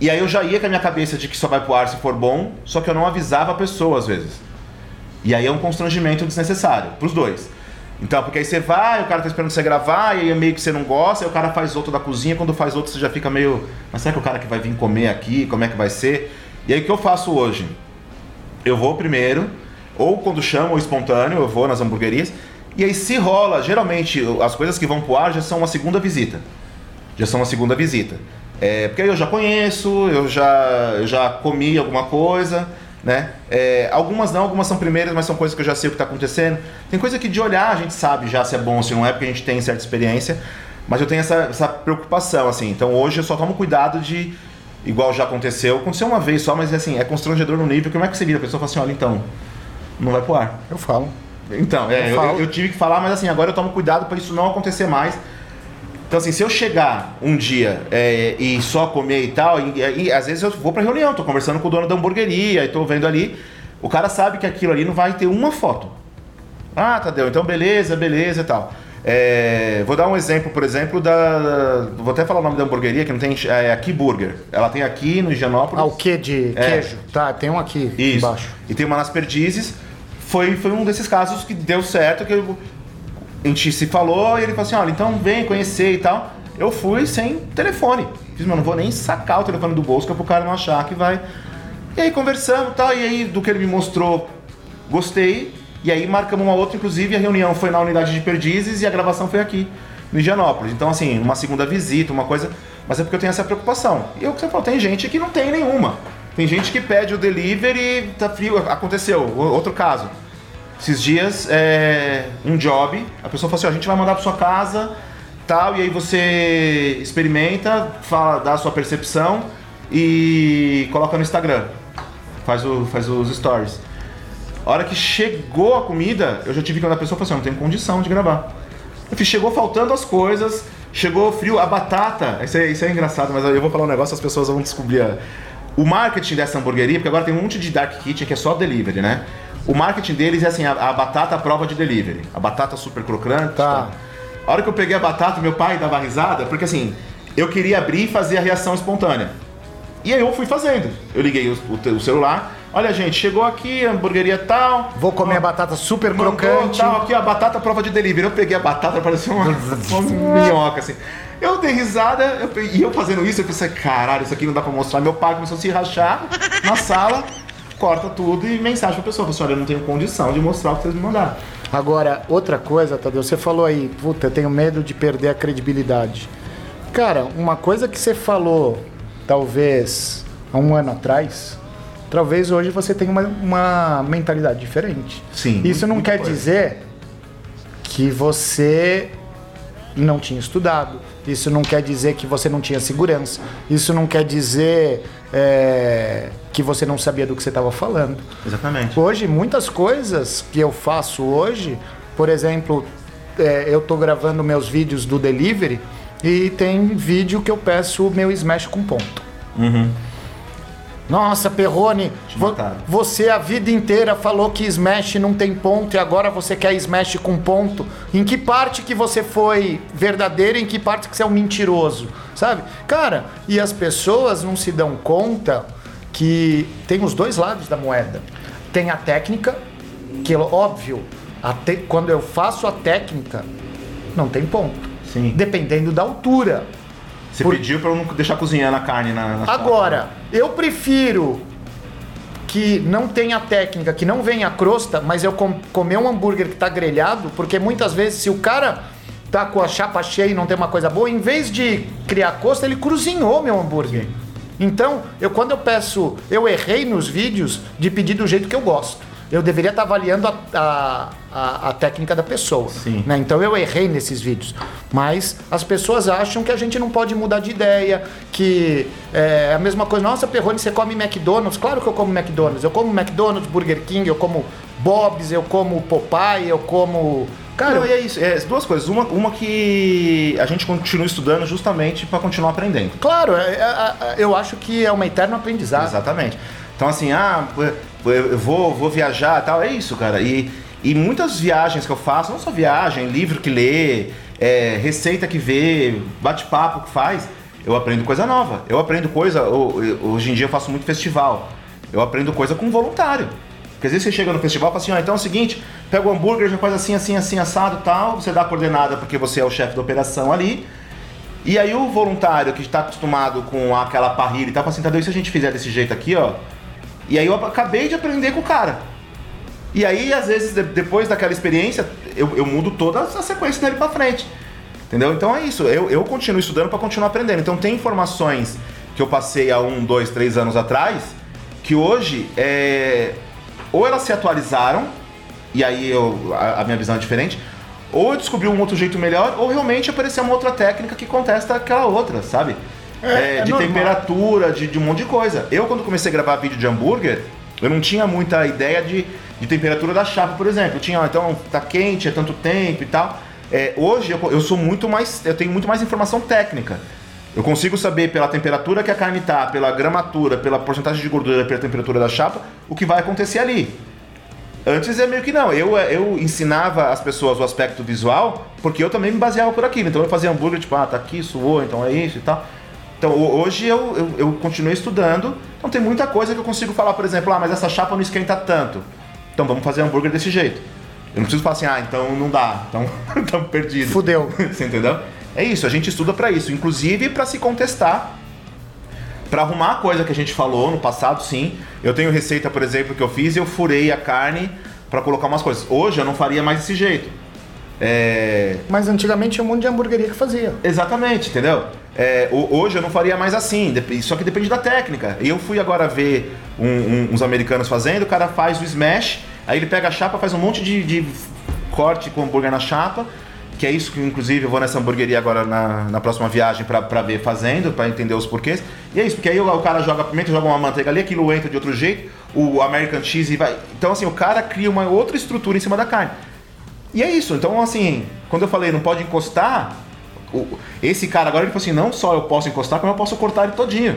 E aí eu já ia com a minha cabeça de que só vai pro ar se for bom, só que eu não avisava a pessoa às vezes. E aí é um constrangimento desnecessário, pros dois. Então, porque aí você vai, o cara tá esperando você gravar, e aí é meio que você não gosta, aí o cara faz outro da cozinha, quando faz outro você já fica meio. Mas será que o cara que vai vir comer aqui, como é que vai ser? E aí o que eu faço hoje? Eu vou primeiro, ou quando chamo espontâneo, eu vou nas hamburguerias. E aí se rola, geralmente as coisas que vão pro ar já são uma segunda visita. Já são uma segunda visita. É, porque aí eu já conheço, eu já, eu já comi alguma coisa, né? É, algumas não, algumas são primeiras, mas são coisas que eu já sei o que está acontecendo. Tem coisa que de olhar a gente sabe já se é bom ou se não é, porque a gente tem certa experiência. Mas eu tenho essa, essa preocupação, assim. Então hoje eu só tomo cuidado de igual já aconteceu. Aconteceu uma vez só, mas assim, é constrangedor no nível. Como é que você vira? A pessoa fala assim, olha, então, não vai pro ar. Eu falo. Então, é, eu, eu, eu, tive que falar, mas assim, agora eu tomo cuidado para isso não acontecer mais. Então, assim, se eu chegar um dia é, e só comer e tal, e, e, às vezes eu vou pra reunião, tô conversando com o dono da hamburgueria e tô vendo ali, o cara sabe que aquilo ali não vai ter uma foto. Ah, Tadeu, então beleza, beleza e tal. É, vou dar um exemplo, por exemplo, da. Vou até falar o nome da hamburgueria, que não tem. É aqui Burger. Ela tem aqui no Higienópolis. Ah, o que de é. queijo? Tá, tem um aqui Isso. embaixo. E tem uma nas Perdizes. Foi, foi um desses casos que deu certo, que eu, a gente se falou e ele falou assim: olha, então vem conhecer e tal. Eu fui sem telefone. Fiz, mas não vou nem sacar o telefone do bolso, que é pro cara não achar que vai. E aí conversamos e tal. E aí, do que ele me mostrou, gostei. E aí marcamos uma outra, inclusive a reunião foi na unidade de Perdizes e a gravação foi aqui, no Indianópolis. Então, assim, uma segunda visita, uma coisa. Mas é porque eu tenho essa preocupação. E é o que você falou, tem gente que não tem nenhuma. Tem gente que pede o delivery, tá frio. Aconteceu, outro caso. Esses dias, é, um job, a pessoa falou assim: ó, a gente vai mandar para sua casa, tal, e aí você experimenta, fala, dá a sua percepção e coloca no Instagram. Faz, o, faz os stories. A hora que chegou a comida, eu já tive que andar a pessoa e falei assim: não tem condição de gravar. Eu fiz, chegou faltando as coisas, chegou frio, a batata. Isso é, isso é engraçado, mas eu vou falar um negócio, as pessoas vão descobrir. O marketing dessa hamburgueria, porque agora tem um monte de dark kitchen que é só delivery, né? O marketing deles é assim, a, a batata à prova de delivery. A batata super crocante. Tá. A hora que eu peguei a batata, meu pai dava risada, porque assim, eu queria abrir e fazer a reação espontânea. E aí eu fui fazendo. Eu liguei o, o, o celular, Olha, gente, chegou aqui, hamburgueria tal. Vou comer ó, a batata super crocante. Tal, aqui a batata prova de delivery. Eu peguei a batata, parecia uma, uma minhoca, assim. Eu dei risada, eu, e eu fazendo isso, eu pensei, caralho, isso aqui não dá pra mostrar. Meu pai começou a se rachar na sala, corta tudo e mensagem pra pessoa. Pessoal, assim, eu não tenho condição de mostrar o que vocês me mandaram. Agora, outra coisa, Tadeu, você falou aí, puta, eu tenho medo de perder a credibilidade. Cara, uma coisa que você falou, talvez, há um ano atrás, talvez hoje você tenha uma, uma mentalidade diferente. Sim. Isso não quer coisa. dizer que você não tinha estudado. Isso não quer dizer que você não tinha segurança. Isso não quer dizer é, que você não sabia do que você estava falando. Exatamente. Hoje, muitas coisas que eu faço hoje, por exemplo, é, eu estou gravando meus vídeos do delivery e tem vídeo que eu peço o meu smash com ponto. Uhum. Nossa, Perrone, vo você a vida inteira falou que Smash não tem ponto e agora você quer Smash com ponto. Em que parte que você foi verdadeiro e em que parte que você é um mentiroso, sabe? Cara, e as pessoas não se dão conta que tem os dois lados da moeda. Tem a técnica, que óbvio, quando eu faço a técnica, não tem ponto. Sim. Dependendo da altura. Você Por... pediu para eu não deixar cozinhando a carne na, na Agora, eu prefiro que não tenha técnica, que não venha crosta, mas eu com, comer um hambúrguer que tá grelhado, porque muitas vezes se o cara tá com a chapa cheia e não tem uma coisa boa, em vez de criar crosta, ele cozinhou meu hambúrguer. Sim. Então, eu quando eu peço, eu errei nos vídeos de pedir do jeito que eu gosto eu deveria estar avaliando a, a, a, a técnica da pessoa. Sim. Né? Então eu errei nesses vídeos. Mas as pessoas acham que a gente não pode mudar de ideia, que é a mesma coisa. Nossa, Perrone, você come McDonald's? Claro que eu como McDonald's. Eu como McDonald's, Burger King, eu como Bob's, eu como Popeye, eu como. Cara, não, e é isso. É duas coisas. Uma, uma que a gente continua estudando justamente para continuar aprendendo. Claro, é, é, é, eu acho que é uma eterna aprendizagem. Exatamente. Então, assim, ah, eu vou, vou viajar tal, é isso, cara. E, e muitas viagens que eu faço, não só viagem, livro que lê, é, receita que vê, bate-papo que faz, eu aprendo coisa nova. Eu aprendo coisa, hoje em dia eu faço muito festival, eu aprendo coisa com voluntário. Porque às vezes você chega no festival e fala assim, ah, então é o seguinte, pega o hambúrguer, já faz assim, assim, assim, assado tal, você dá a coordenada porque você é o chefe da operação ali, e aí o voluntário que está acostumado com aquela parrilha e tal, fala assim, Tadeu, e se a gente fizer desse jeito aqui, ó, E aí eu acabei de aprender com o cara. E aí, às vezes, depois daquela experiência, eu, eu mudo toda a sequência dele pra frente. Entendeu? Então é isso. Eu, eu continuo estudando para continuar aprendendo. Então tem informações que eu passei há um, dois, três anos atrás que hoje é, ou elas se atualizaram e aí eu, a, a, minha visão é diferente, ou eu descobri um outro jeito melhor, ou realmente apareceu uma outra técnica que contesta aquela outra, sabe? É, é, é de temperatura, de, de um monte de coisa. Eu, quando comecei a gravar vídeo de hambúrguer, eu não tinha muita ideia de, de temperatura da chapa, por exemplo. Eu tinha, então, tá quente, é tanto tempo e tal. É, hoje eu, eu, sou muito mais. Eu tenho muito mais informação técnica. Eu consigo saber pela temperatura que a carne tá, pela gramatura, pela porcentagem de gordura, pela temperatura da chapa, o que vai acontecer ali. Antes é meio que não. Eu, eu ensinava as pessoas o aspecto visual, porque eu também me baseava por aquilo. Então eu fazia hambúrguer, tipo, ah, tá aqui, suou, então é isso e tal. Então hoje eu, eu, eu continuei estudando, então tem muita coisa que eu consigo falar, por exemplo, ah, mas essa chapa não esquenta tanto. Então vamos fazer hambúrguer desse jeito. Eu não preciso falar assim, ah, então não dá, então estamos perdidos. Fudeu. Você entendeu? É isso, a gente estuda para isso, inclusive para se contestar, para arrumar a coisa que a gente falou no passado, sim. Eu tenho receita, por exemplo, que eu fiz e eu furei a carne para colocar umas coisas. Hoje eu não faria mais desse jeito. É... Mas antigamente tinha um monte de hamburgueria que fazia. Exatamente, entendeu? É, hoje eu não faria mais assim, só que depende da técnica. Eu fui agora ver um, um, uns americanos fazendo, o cara faz o smash, aí ele pega a chapa, faz um monte de, de corte com hambúrguer na chapa, que é isso que inclusive eu vou nessa hamburgueria agora na, na próxima viagem para ver fazendo, para entender os porquês. E é isso, porque aí o, o, cara joga pimenta, joga uma manteiga ali, aquilo entra de outro jeito, o American cheese vai. Então assim, o cara cria uma outra estrutura em cima da carne. E é isso. Então, assim, quando eu falei não pode encostar, esse cara agora ele falou assim: não só eu posso encostar, como eu posso cortar ele todinho.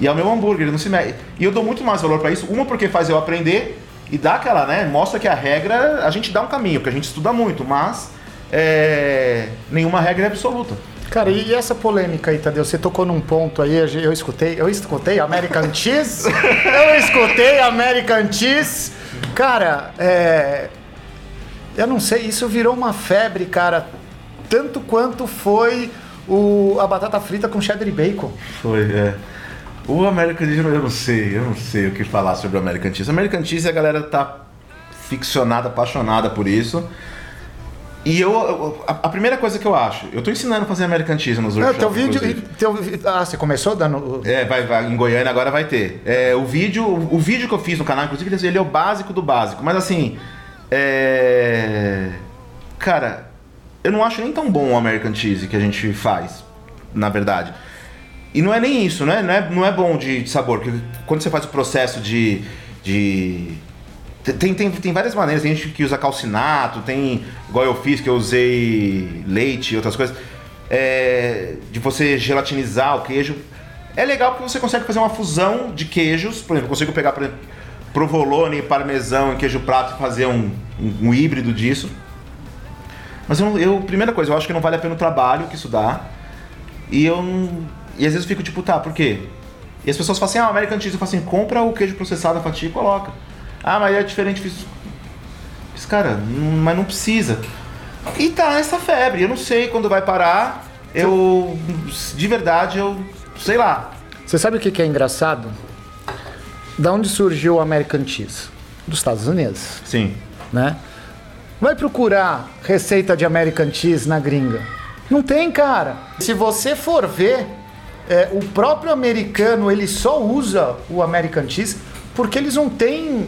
E é o meu hambúrguer, ele não se mexe. E eu dou muito mais valor para isso. Uma, porque faz eu aprender e dá aquela, né? Mostra que a regra, a gente dá um caminho, porque a gente estuda muito, mas é, nenhuma regra é absoluta. Cara, e essa polêmica aí, Tadeu? Você tocou num ponto aí, eu escutei, eu escutei American Cheese, eu escutei American Cheese. Cara, é, eu não sei, isso virou uma febre, cara, tanto quanto foi o, a batata frita com cheddar e bacon. Foi, é. O American Cheese, eu não sei, eu não sei o que falar sobre o American Cheese. O American Cheese, a galera tá ficcionada, apaixonada por isso. E eu, a, a, primeira coisa que eu acho, eu tô ensinando a fazer American Cheese nos workshops. Teu vídeo, teu, ah, você começou dando. É, vai, vai, em Goiânia agora vai ter. É, o vídeo, o, o vídeo que eu fiz no canal, inclusive, ele é o básico do básico. Mas assim, é... Cara, eu não acho nem tão bom o American Cheese que a gente faz, na verdade. E não é nem isso, né? Não é, não é bom de sabor. Porque quando você faz o processo de. de tem, tem, tem várias maneiras, tem gente que usa calcinato, tem. Igual eu fiz, que eu usei leite e outras coisas. É, de você gelatinizar o queijo. É legal porque você consegue fazer uma fusão de queijos. Por exemplo, eu consigo pegar, por exemplo, provolone, parmesão e queijo prato e fazer um, um, um híbrido disso. Mas eu, eu, primeira coisa, eu acho que não vale a pena o trabalho que isso dá. E eu E às vezes eu fico tipo, tá, por quê? E as pessoas falam assim, ah, American Cheese, eu falo assim, compra o queijo processado, a fatia e coloca. Ah, mas é diferente, fiz. Fiz, cara, mas não precisa. E tá essa febre, eu não sei quando vai parar. Eu. De verdade, eu. Sei lá. Você sabe o que, que é engraçado? Da onde surgiu o American Cheese? Dos Estados Unidos. Sim. Né? Vai procurar receita de American Cheese na gringa. Não tem, cara. Se você for ver, é, o próprio americano ele só usa o American Cheese porque eles não têm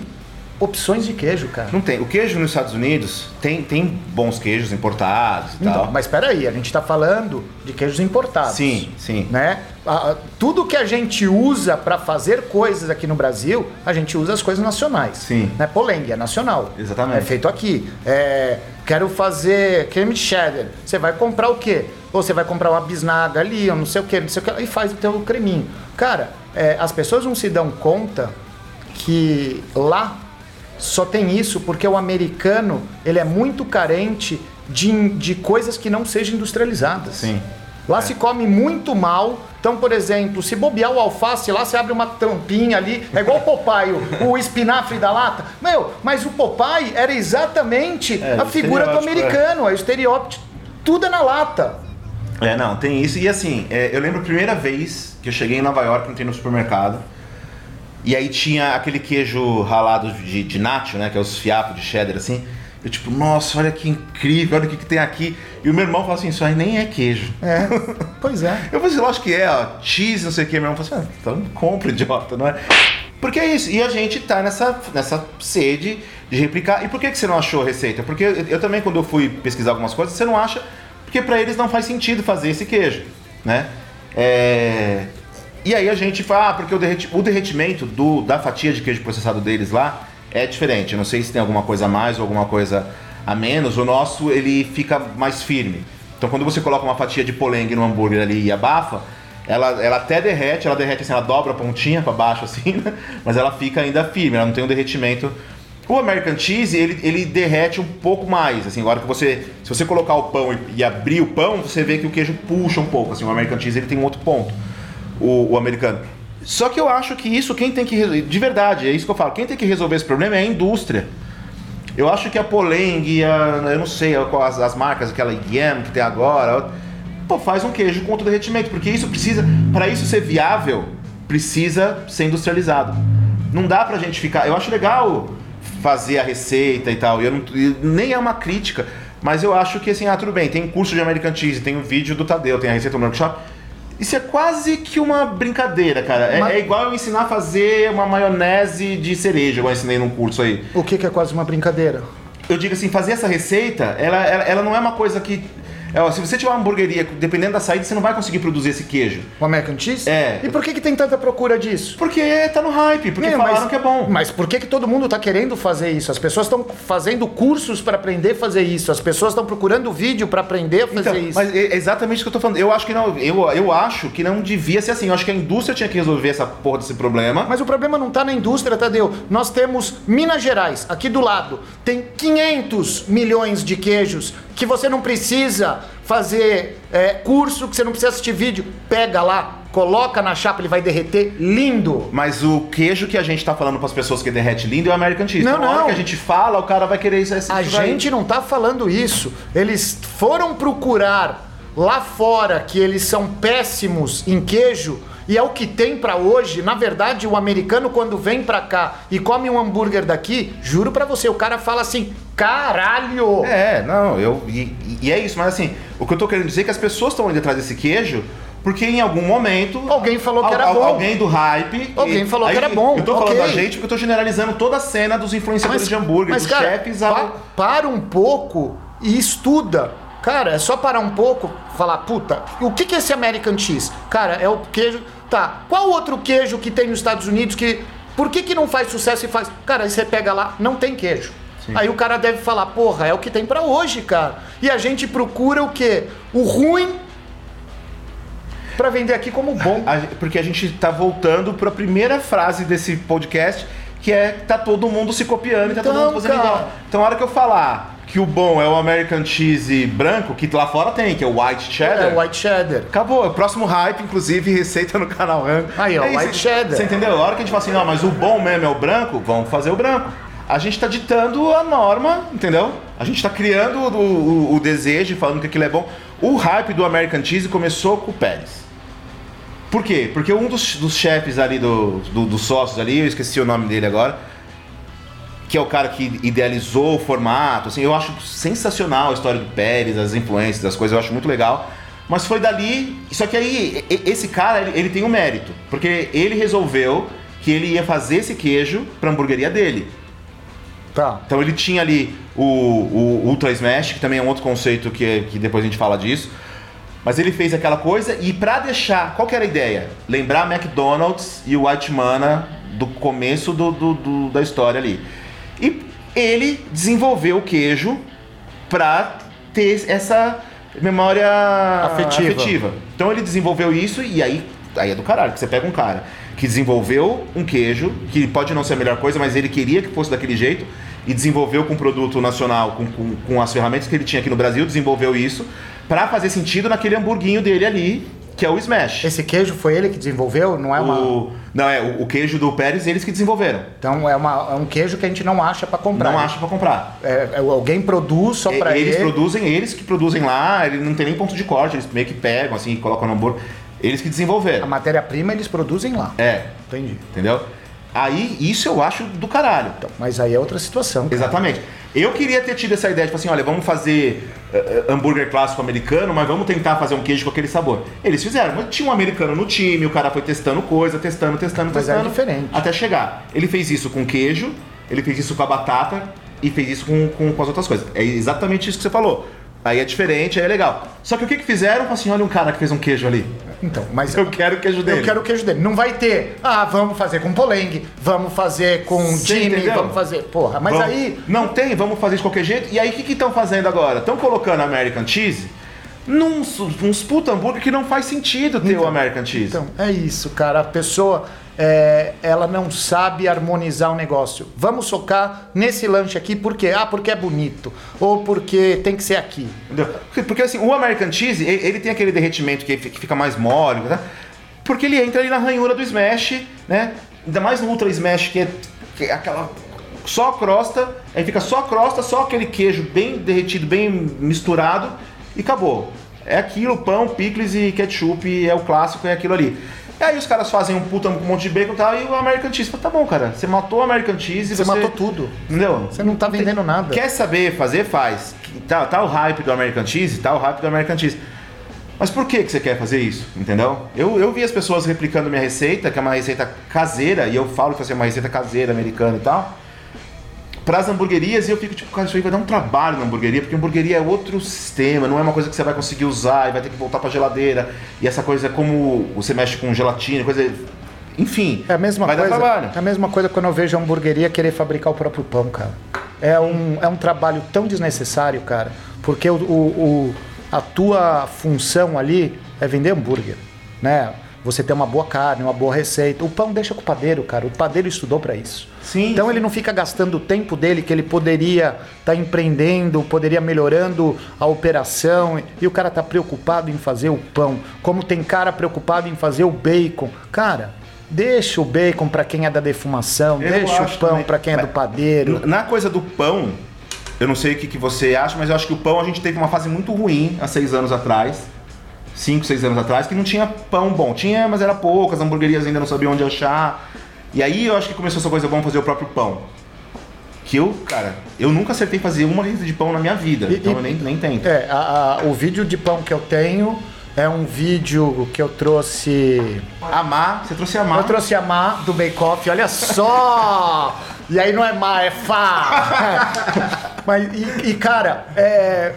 opções de queijo, cara. Não tem. O queijo nos Estados Unidos tem, tem bons queijos importados e então, tal. Mas espera aí, a gente está falando de queijos importados. Sim, sim. Né? tudo que a gente usa para fazer coisas aqui no Brasil, a gente usa as coisas nacionais. Sim. Né? Polengue é nacional. Exatamente. É feito aqui. É, quero fazer creme de cheddar. Você vai comprar o quê? Ou você vai comprar uma bisnaga ali, ou não sei o quê, não sei o quê, e faz o teu creminho. Cara, é, as pessoas não se dão conta que lá só tem isso porque o americano ele é muito carente de, de coisas que não sejam industrializadas. Sim. Lá é. se come muito mal. Então, por exemplo, se bobear o alface lá, você abre uma tampinha ali, é igual o Popeye, o espinafre da lata. Meu, mas o Popeye era exatamente é, a figura do é. americano, é. o estereótipo, tudo é na lata. É, não, tem isso. E assim, é, eu lembro a primeira vez que eu cheguei em Nova York, entrei no supermercado, E aí tinha aquele queijo ralado de, de nacho, né? Que é os fiapos de cheddar assim. Eu tipo, nossa, olha que incrível, olha o que, que tem aqui. E o meu irmão fala assim, isso aí nem é queijo. É, pois é. Eu falei assim, lógico que é, ó, cheese, não sei o que. Meu irmão falou assim, ah, então compra, idiota, não é? Porque é isso, e a gente tá nessa, nessa sede de replicar. E por que, que você não achou a receita? Porque eu, eu também, quando eu fui pesquisar algumas coisas, você não acha, porque para eles não faz sentido fazer esse queijo, né? É... E aí a gente fala, ah, porque o, derreti o derretimento do, da fatia de queijo processado deles lá é diferente. Eu não sei se tem alguma coisa a mais ou alguma coisa a menos. O nosso, ele fica mais firme. Então quando você coloca uma fatia de polengue no hambúrguer ali e abafa, ela, ela até derrete, ela derrete assim, ela dobra a pontinha para baixo assim, né? mas ela fica ainda firme, ela não tem um derretimento. O American Cheese, ele, ele derrete um pouco mais, assim, agora que você, se você colocar o pão e, e, abrir o pão, você vê que o queijo puxa um pouco, assim, o American Cheese ele tem um outro ponto, o, o americano. Só que eu acho que isso quem tem que, de verdade, é isso que eu falo, quem tem que resolver esse problema é a indústria. Eu acho que a Poleng, a, eu não sei, as, as marcas, aquela Yam que tem agora, pô, faz um queijo contra o derretimento, porque isso precisa, para isso ser viável, precisa ser industrializado. Não dá pra gente ficar. Eu acho legal fazer a receita e tal, eu não, nem é uma crítica, mas eu acho que assim, ah, tudo bem, tem curso de American Cheese, tem o vídeo do Tadeu, tem a receita do workshop. Isso é quase que uma brincadeira, cara. É, Mas... é, igual eu ensinar a fazer uma maionese de cereja, igual eu ensinei num curso aí. O que, que é quase uma brincadeira? Eu digo assim, fazer essa receita, ela, ela, ela não é uma coisa que é, se você tiver uma hamburgueria, dependendo da saída, você não vai conseguir produzir esse queijo. O American Cheese? É. E por que, que tem tanta procura disso? Porque tá no hype, porque é, falaram mas, que é bom. Mas por que, que todo mundo tá querendo fazer isso? As pessoas estão fazendo cursos para aprender a fazer isso. As pessoas estão procurando vídeo para aprender a fazer então, isso. Mas é exatamente o que eu tô falando. Eu acho que não, eu, eu acho que não devia ser assim. Eu acho que a indústria tinha que resolver essa porra desse problema. Mas o problema não tá na indústria, Tadeu. Nós temos Minas Gerais, aqui do lado. Tem 500 milhões de queijos que você não precisa fazer é, curso, que você não precisa assistir vídeo. Pega lá, coloca na chapa, ele vai derreter lindo. Mas o queijo que a gente tá falando para as pessoas que derrete lindo é o American Cheese. Não, então, não. que a gente fala, o cara vai querer isso. A gente não tá falando isso. Eles foram procurar lá fora que eles são péssimos em queijo e é o que tem para hoje. Na verdade, o americano quando vem para cá e come um hambúrguer daqui, juro para você, o cara fala assim: "Caralho!". É, não, eu e, e, é isso, mas assim, o que eu tô querendo dizer é que as pessoas estão indo atrás desse queijo porque em algum momento. Alguém falou que era bom. Alguém do hype. Alguém e, falou aí, que era bom. Eu tô okay. falando da gente porque eu tô generalizando toda a cena dos influenciadores mas, de hambúrguer, mas, dos cara, chefes. Pa, para um pouco e estuda Cara, é só parar um pouco, falar, puta, o que, que é esse American Cheese? Cara, é o queijo. Tá, qual outro queijo que tem nos Estados Unidos que. Por que, que não faz sucesso e faz. Cara, aí você pega lá, não tem queijo. Sim. Aí o cara deve falar, porra, é o que tem para hoje, cara. E a gente procura o quê? O ruim para vender aqui como bom. Porque a gente tá voltando para a primeira frase desse podcast, que é tá todo mundo se copiando então, e tá todo mundo então, fazendo cara... igual. Então, a hora que eu falar que o bom é o American Cheese branco, que lá fora tem, que é o White Cheddar. É, White Cheddar. Acabou. É o próximo hype, inclusive, receita no canal Rango. Aí, ó, é White Cheddar. Você entendeu? A hora que a gente fala assim, não, mas o bom mesmo é o branco, vamos fazer o branco. A gente está ditando a norma, entendeu? A gente está criando o, o, o, desejo, falando que aquilo é bom. O hype do American Cheese começou com o Pérez. Por quê? Porque um dos, dos chefes ali, do, do, dos sócios ali, eu esqueci o nome dele agora, que é o cara que idealizou o formato. Assim, eu acho sensacional a história do Pérez, as influências, as coisas, eu acho muito legal. Mas foi dali. Só que aí, esse cara, ele, tem um mérito. Porque ele resolveu que ele ia fazer esse queijo pra hamburgueria dele. Tá. Então ele tinha ali o, o Ultra Smash, que também é um outro conceito que, que depois a gente fala disso. Mas ele fez aquela coisa e pra deixar. Qual que era a ideia? Lembrar McDonald's e o White Mana do começo do, do, do da história ali. Ele desenvolveu o queijo para ter essa memória afetiva. afetiva. Então ele desenvolveu isso e aí, aí é do caralho, que você pega um cara que desenvolveu um queijo, que pode não ser a melhor coisa, mas ele queria que fosse daquele jeito, e desenvolveu com um produto nacional, com, com, com as ferramentas que ele tinha aqui no Brasil, desenvolveu isso para fazer sentido naquele hamburguinho dele ali, que é o Smash. Esse queijo foi ele que desenvolveu? Não é uma. O... Não, é o, o, queijo do Pérez, eles que desenvolveram. Então é, uma, é um queijo que a gente não acha para comprar. Não acha para comprar. É, é, alguém produz só para ele. Eles produzem, eles que produzem lá, ele não tem nem ponto de corte, eles meio que pegam assim, colocam no hambúrguer. Eles que desenvolveram. A matéria-prima eles produzem lá. É. Entendi. Entendeu? Aí, isso eu acho do caralho. Então, mas aí é outra situação. cara. Exatamente. Eu queria ter tido essa ideia de falar assim, olha, vamos fazer eh, hambúrguer clássico americano, mas vamos tentar fazer um queijo com aquele sabor. Eles fizeram, mas tinha um americano no time, o cara foi testando coisa, testando, testando, Mas é testando. diferente. Até chegar. Ele fez isso com queijo, ele fez isso com a batata e fez isso com, com, com as outras coisas. É exatamente isso que você falou. Aí é diferente, aí é legal. Só que o que, que fizeram? Assim, olha um cara que fez um queijo ali. Então, mas Eu quero o queijo dele. Eu quero o queijo dele. Não vai ter, ah, vamos fazer com Poleng, vamos fazer com entendeu? vamos fazer. Porra, mas Vamos- aí. Não tem, vamos fazer de qualquer jeito. E aí o que estão fazendo agora? Estão colocando American Cheese num uns puta hambúrguer que não faz sentido ter o American Cheese. Então, é isso, cara. A pessoa, é, ela não sabe harmonizar o negócio. Vamos socar nesse lanche aqui, por quê? Ah, porque é bonito. Ou porque tem que ser aqui. Entendeu? Porque, porque, assim, o American Cheese, ele, ele tem aquele derretimento que, que fica mais mole, tá? Porque ele entra ali na ranhura do Smash, né? Ainda mais no Ultra Smash, que é, que é aquela só a crosta, aí fica só a crosta, só aquele queijo bem derretido, bem misturado e acabou. É aquilo, pão, picles e ketchup, é o clássico, é aquilo ali. E aí os caras fazem um puta com um monte de bacon e tal, e o American Cheese, fala, tá bom, cara, você matou o American Cheese e Você você... matou tudo. Entendeu? Você não tá vendendo nada. Quer saber fazer, faz. Tá, tá o hype do American Cheese, tá o hype do American Cheese. Mas por que, que você quer fazer isso? Entendeu? Eu, eu vi as pessoas replicando minha receita, que é uma receita caseira, e eu falo que é uma receita caseira americana e tal, para as hamburguerias, e eu fico tipo, cara, isso aí vai dar um trabalho na hamburgueria, porque hamburgueria é outro sistema, não é uma coisa que você vai conseguir usar e vai ter que voltar pra geladeira, e essa coisa como você mexe com gelatina, coisa. Enfim, É a mesma vai coisa. dar trabalho. É a mesma coisa quando eu vejo a hamburgueria querer fabricar o próprio pão, cara. É um, é um trabalho tão desnecessário, cara. Porque o, o- o- a tua função ali é vender hambúrguer, né? Você tem uma boa carne, uma boa receita. O pão deixa com o padeiro, cara. O padeiro estudou pra isso. Sim, Então ele não fica gastando o tempo dele que ele poderia estar empreendendo, poderia melhorando a operação e o cara tá preocupado em fazer o pão. Como tem cara preocupado em fazer o bacon. Cara, deixa o bacon para quem é da defumação, Eu deixa o pão para quem é do padeiro. Na coisa do pão, eu não sei o que, que você acha, mas eu acho que o pão a gente teve uma fase muito ruim há seis anos atrás. Cinco, seis anos atrás, que não tinha pão bom. Tinha, mas era pouco, as hamburguerias ainda não sabiam onde achar. E aí eu acho que começou essa coisa, vamos fazer o próprio pão. Que eu, cara, eu nunca acertei fazer uma receita de pão na minha vida. E- então e- eu nem, nem tento. É, a- a- o vídeo de pão que eu tenho é um vídeo que eu trouxe Amar, você trouxe amar. Eu trouxe a Má do Bake Off, olha só! E aí não é Má, é Fá! Mas, e, e, cara, é,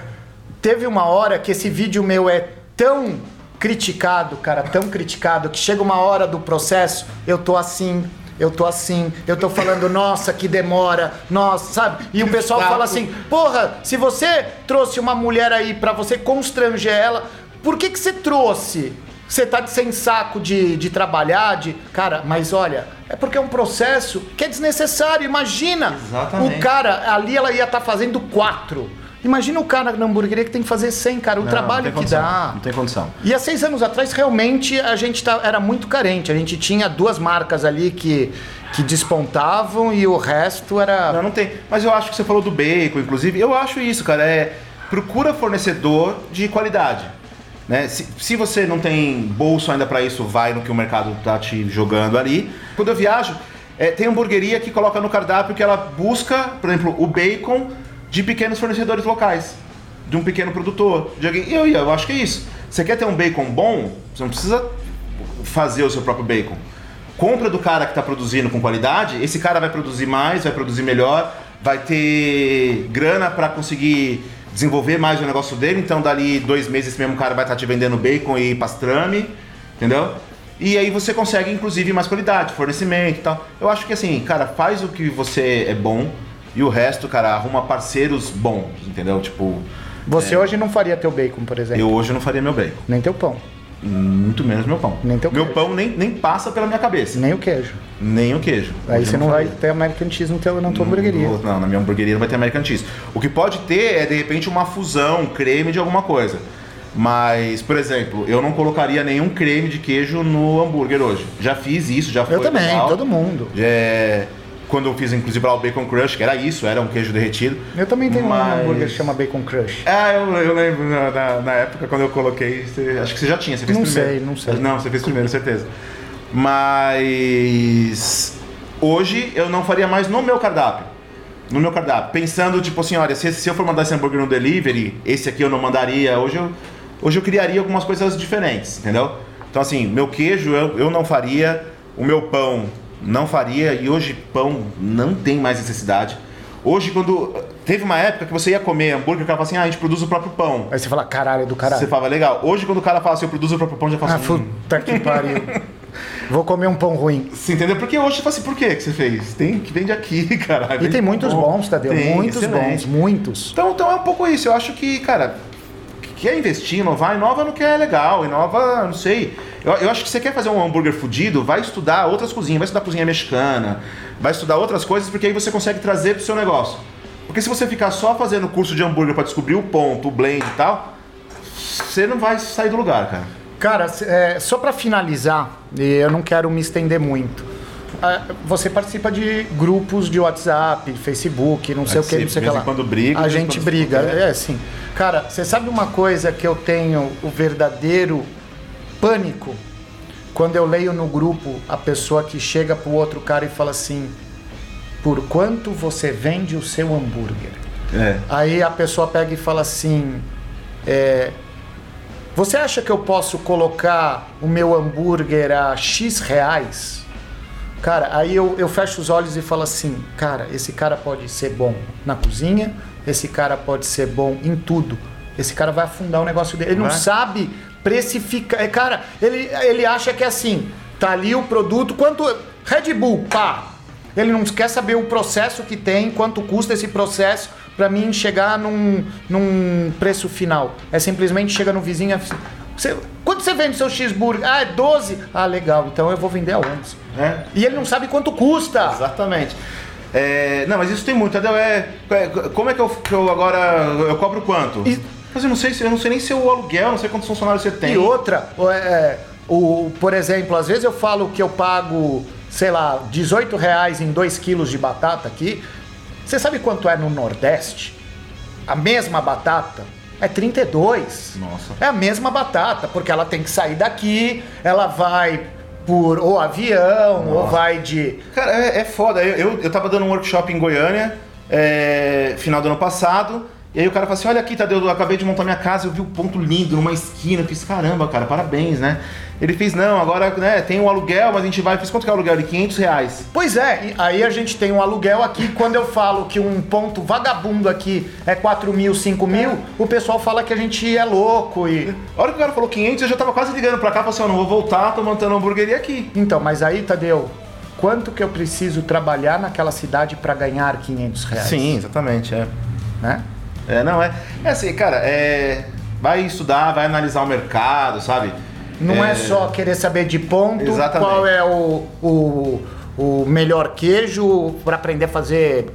teve uma hora que esse vídeo meu é tão criticado, cara, tão criticado, que chega uma hora do processo, eu tô assim. Eu tô assim, eu tô falando, nossa, que demora, nossa, sabe? E o pessoal fala assim, porra, se você trouxe uma mulher aí pra você constranger ela, por que que você trouxe? Você tá sem saco de, de trabalhar, de. Cara, mas olha, é porque é um processo que é desnecessário. Imagina! Exatamente. O cara, ali ela ia estar fazendo quatro. Imagina o cara na hamburgueria que tem que fazer 100, cara. O Não, trabalho não que condição, dá. Não tem condição. E há seis anos atrás, realmente, a gente tá- era muito carente. A gente tinha duas marcas ali que, que despontavam e o resto era. Não, não tem. Mas eu acho que você falou do bacon, inclusive. Eu acho isso, cara. É procura fornecedor de qualidade. Né? Se, se você não tem bolso ainda para isso, vai no que o mercado tá te jogando ali. Quando eu viajo, é, tem hamburgueria que coloca no cardápio que ela busca, por exemplo, o bacon de pequenos fornecedores locais, de um pequeno produtor, de alguém. Eu, eu acho que é isso. Você quer ter um bacon bom? Você não precisa fazer o seu próprio bacon. Compra do cara que está produzindo com qualidade, esse cara vai produzir mais, vai produzir melhor, vai ter grana para conseguir desenvolver mais o negócio dele, então dali dois meses esse mesmo cara vai estar te vendendo bacon e pastrame, entendeu? E aí você consegue, inclusive, mais qualidade, fornecimento e tal. Eu acho que assim, cara, faz o que você é bom e o resto, cara, arruma parceiros bons, entendeu? Tipo, Você hoje não faria teu bacon, por exemplo. eu hoje não faria meu bacon. Nem teu pão. Muito menos meu pão. Nem teu meu queijo. pão nem, nem passa pela minha cabeça. Nem o queijo. Nem o queijo. Aí você eu não vai ter American Cheese no teu, na tua hamburgueria. Não, não, na minha hamburgueria não vai ter American Cheese. O que pode ter é, de repente, uma fusão, um creme de alguma coisa. Mas, por exemplo, eu não colocaria nenhum creme de queijo no hambúrguer hoje. Já fiz isso, já foi Eu também, legal. todo mundo. É, quando eu fiz, inclusive, lá o Bacon Crush, que era isso, era um queijo derretido. Eu também tenho um Mas- hambúrguer que chama Bacon Crush. Ah, eu, eu lembro na, na- época quando eu coloquei. você- acho que você já tinha, você fez Não primeiro. sei, não sei. Não, você fez primeiro, certeza. Mas. hoje eu não faria mais no meu cardápio. No meu cardápio. Pensando, tipo assim, olha, se, se eu for mandar esse hambúrguer no delivery, esse aqui eu não mandaria. Hoje eu, hoje eu criaria algumas coisas diferentes, entendeu? Então, assim, meu queijo eu, eu não faria, o meu pão não faria, e hoje pão não tem mais necessidade. Hoje, quando. Teve uma época que você ia comer hambúrguer, o cara fala assim, ah, a gente produz o próprio pão. Aí você fala, caralho, é do caralho. Você fala, legal. Hoje, quando o cara fala assim, eu produzo o próprio pão, já fala Ah, assim. hum. puta que pariu. Vou comer um pão ruim. Você entendeu? Porque hoje você fala assim, por que você fez? Tem que vende aqui, cara. E tem muitos bom. bons, Tadeu. Tem, muitos excelente. bons, muitos. Então, então é um pouco isso. Eu acho que, cara, quer investir, inovar, inova no que é legal, inova, não sei. Eu, eu acho que você quer fazer um hambúrguer fudido, vai estudar outras cozinhas, vai estudar cozinha mexicana, vai estudar outras coisas, porque aí você consegue trazer pro seu negócio. Porque se você ficar só fazendo curso de hambúrguer para descobrir o ponto, o blend e tal, você não vai sair do lugar, cara. Cara, é, só pra finalizar, eu não quero me estender muito. Você participa de grupos de WhatsApp, Facebook, não sei o que, não sei o que lá. quando briga, A gente briga, é assim. Cara, você sabe uma coisa que eu tenho o verdadeiro pânico? Quando eu leio no grupo a pessoa que chega pro outro cara e fala assim: Por quanto você vende o seu hambúrguer? É. Aí a pessoa pega e fala assim: é, Você acha que eu posso colocar o meu hambúrguer a X reais? Cara, aí eu, eu fecho os olhos e falo assim: Cara, esse cara pode ser bom na cozinha, esse cara pode ser bom em tudo. Esse cara vai afundar o negócio dele. Ele não Vai. sabe precificar. É, Cara, ele, ele acha que é assim: tá ali o produto, quanto. Red Bull, pá, ele não quer saber o processo que tem, quanto custa esse processo para mim chegar num, num preço final. É simplesmente chega no vizinho você, quanto você vende seu cheeseburger? Ah, é 12? Ah, legal, então eu vou vender a 11. É. E ele não sabe quanto custa. Exatamente. É, não, mas isso tem muito? É, é, como é que eu, que eu agora eu cobro quanto? E- Mas eu não sei se eu não sei nem se é o aluguel, não sei quantos funcionários você tem. E outra, o- é, o, por exemplo, às vezes eu falo que eu pago, sei lá, 18 reais em 2 quilos de batata aqui. Você sabe quanto é no Nordeste? A mesma batata é 32. Nossa. É a mesma batata, porque ela tem que sair daqui, ela vai por ou avião, ou vai de. Cara, é, é foda. Eu, eu, eu tava dando um workshop em Goiânia, é, final do ano passado, e aí o cara falou assim: Olha aqui, Tadeu, eu acabei de montar minha casa, eu vi o ponto lindo numa esquina. Eu fiz: Caramba, cara, parabéns, né? Ele fez: Não, agora né, tem um aluguel, mas a gente vai. Eu fiz quanto que é o aluguel? De 500 reais. Pois é, aí a gente tem um aluguel aqui. Quando eu falo que um ponto vagabundo aqui é 4 mil, 5 mil, o pessoal fala que a gente é louco e. A hora que o cara falou 500, eu já tava quase ligando pra cá, falei assim: Ó, não vou voltar, tô montando uma hamburgueria aqui. Então, mas aí, Tadeu, quanto que eu preciso trabalhar naquela cidade para ganhar 500 reais? Sim, exatamente, é. Né? É, não, é. É assim, cara, é. Vai estudar, vai analisar o mercado, sabe? Não é, só querer saber de ponto Exatamente. qual é o, o, o melhor queijo para aprender a fazer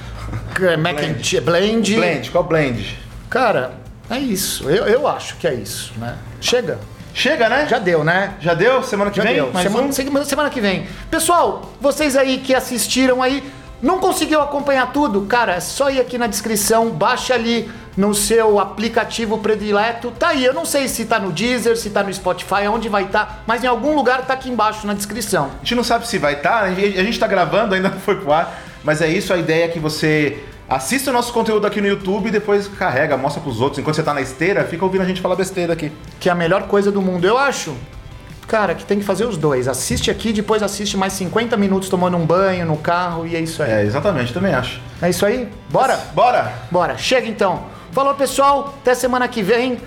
mac and cheese, blend. Blend, qual blend? Cara, é isso. Eu, eu acho que é isso, né? Chega. Chega, né? Já deu, né? Já deu? Semana que Já vem? deu. Mais Semana, um? semana que vem. Pessoal, vocês aí que assistiram aí, não conseguiu acompanhar tudo? Cara, é só ir aqui na descrição, baixa ali no seu aplicativo predileto. Tá aí, eu não sei se tá no Deezer, se tá no Spotify, onde vai estar, mas em algum lugar tá aqui embaixo na descrição. A gente não sabe se vai estar, gente a gente tá gravando, ainda não foi pro ar, mas é isso, a ideia é que você assista o nosso conteúdo aqui no YouTube e depois carrega, mostra pros outros. Enquanto você tá na esteira, fica ouvindo a gente falar besteira aqui. Que é a melhor coisa do mundo, eu acho. Cara, que tem que fazer os dois. Assiste aqui, depois assiste mais 50 minutos tomando um banho no carro e é isso aí. É, exatamente, também acho. É isso aí? Bora? Bora! Bora, chega então. Falou pessoal, até semana que vem.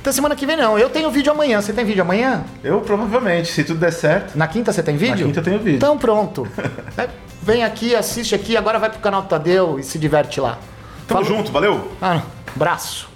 Até semana que vem não, eu tenho vídeo amanhã. Você tem vídeo amanhã? Eu provavelmente, se tudo der certo. Na quinta você tem vídeo? quinta eu tenho vídeo. Então pronto. É, Vem aqui, assiste aqui, agora vai pro canal do Tadeu e se diverte lá. Tamo Falou. junto, valeu! Ah, abraço.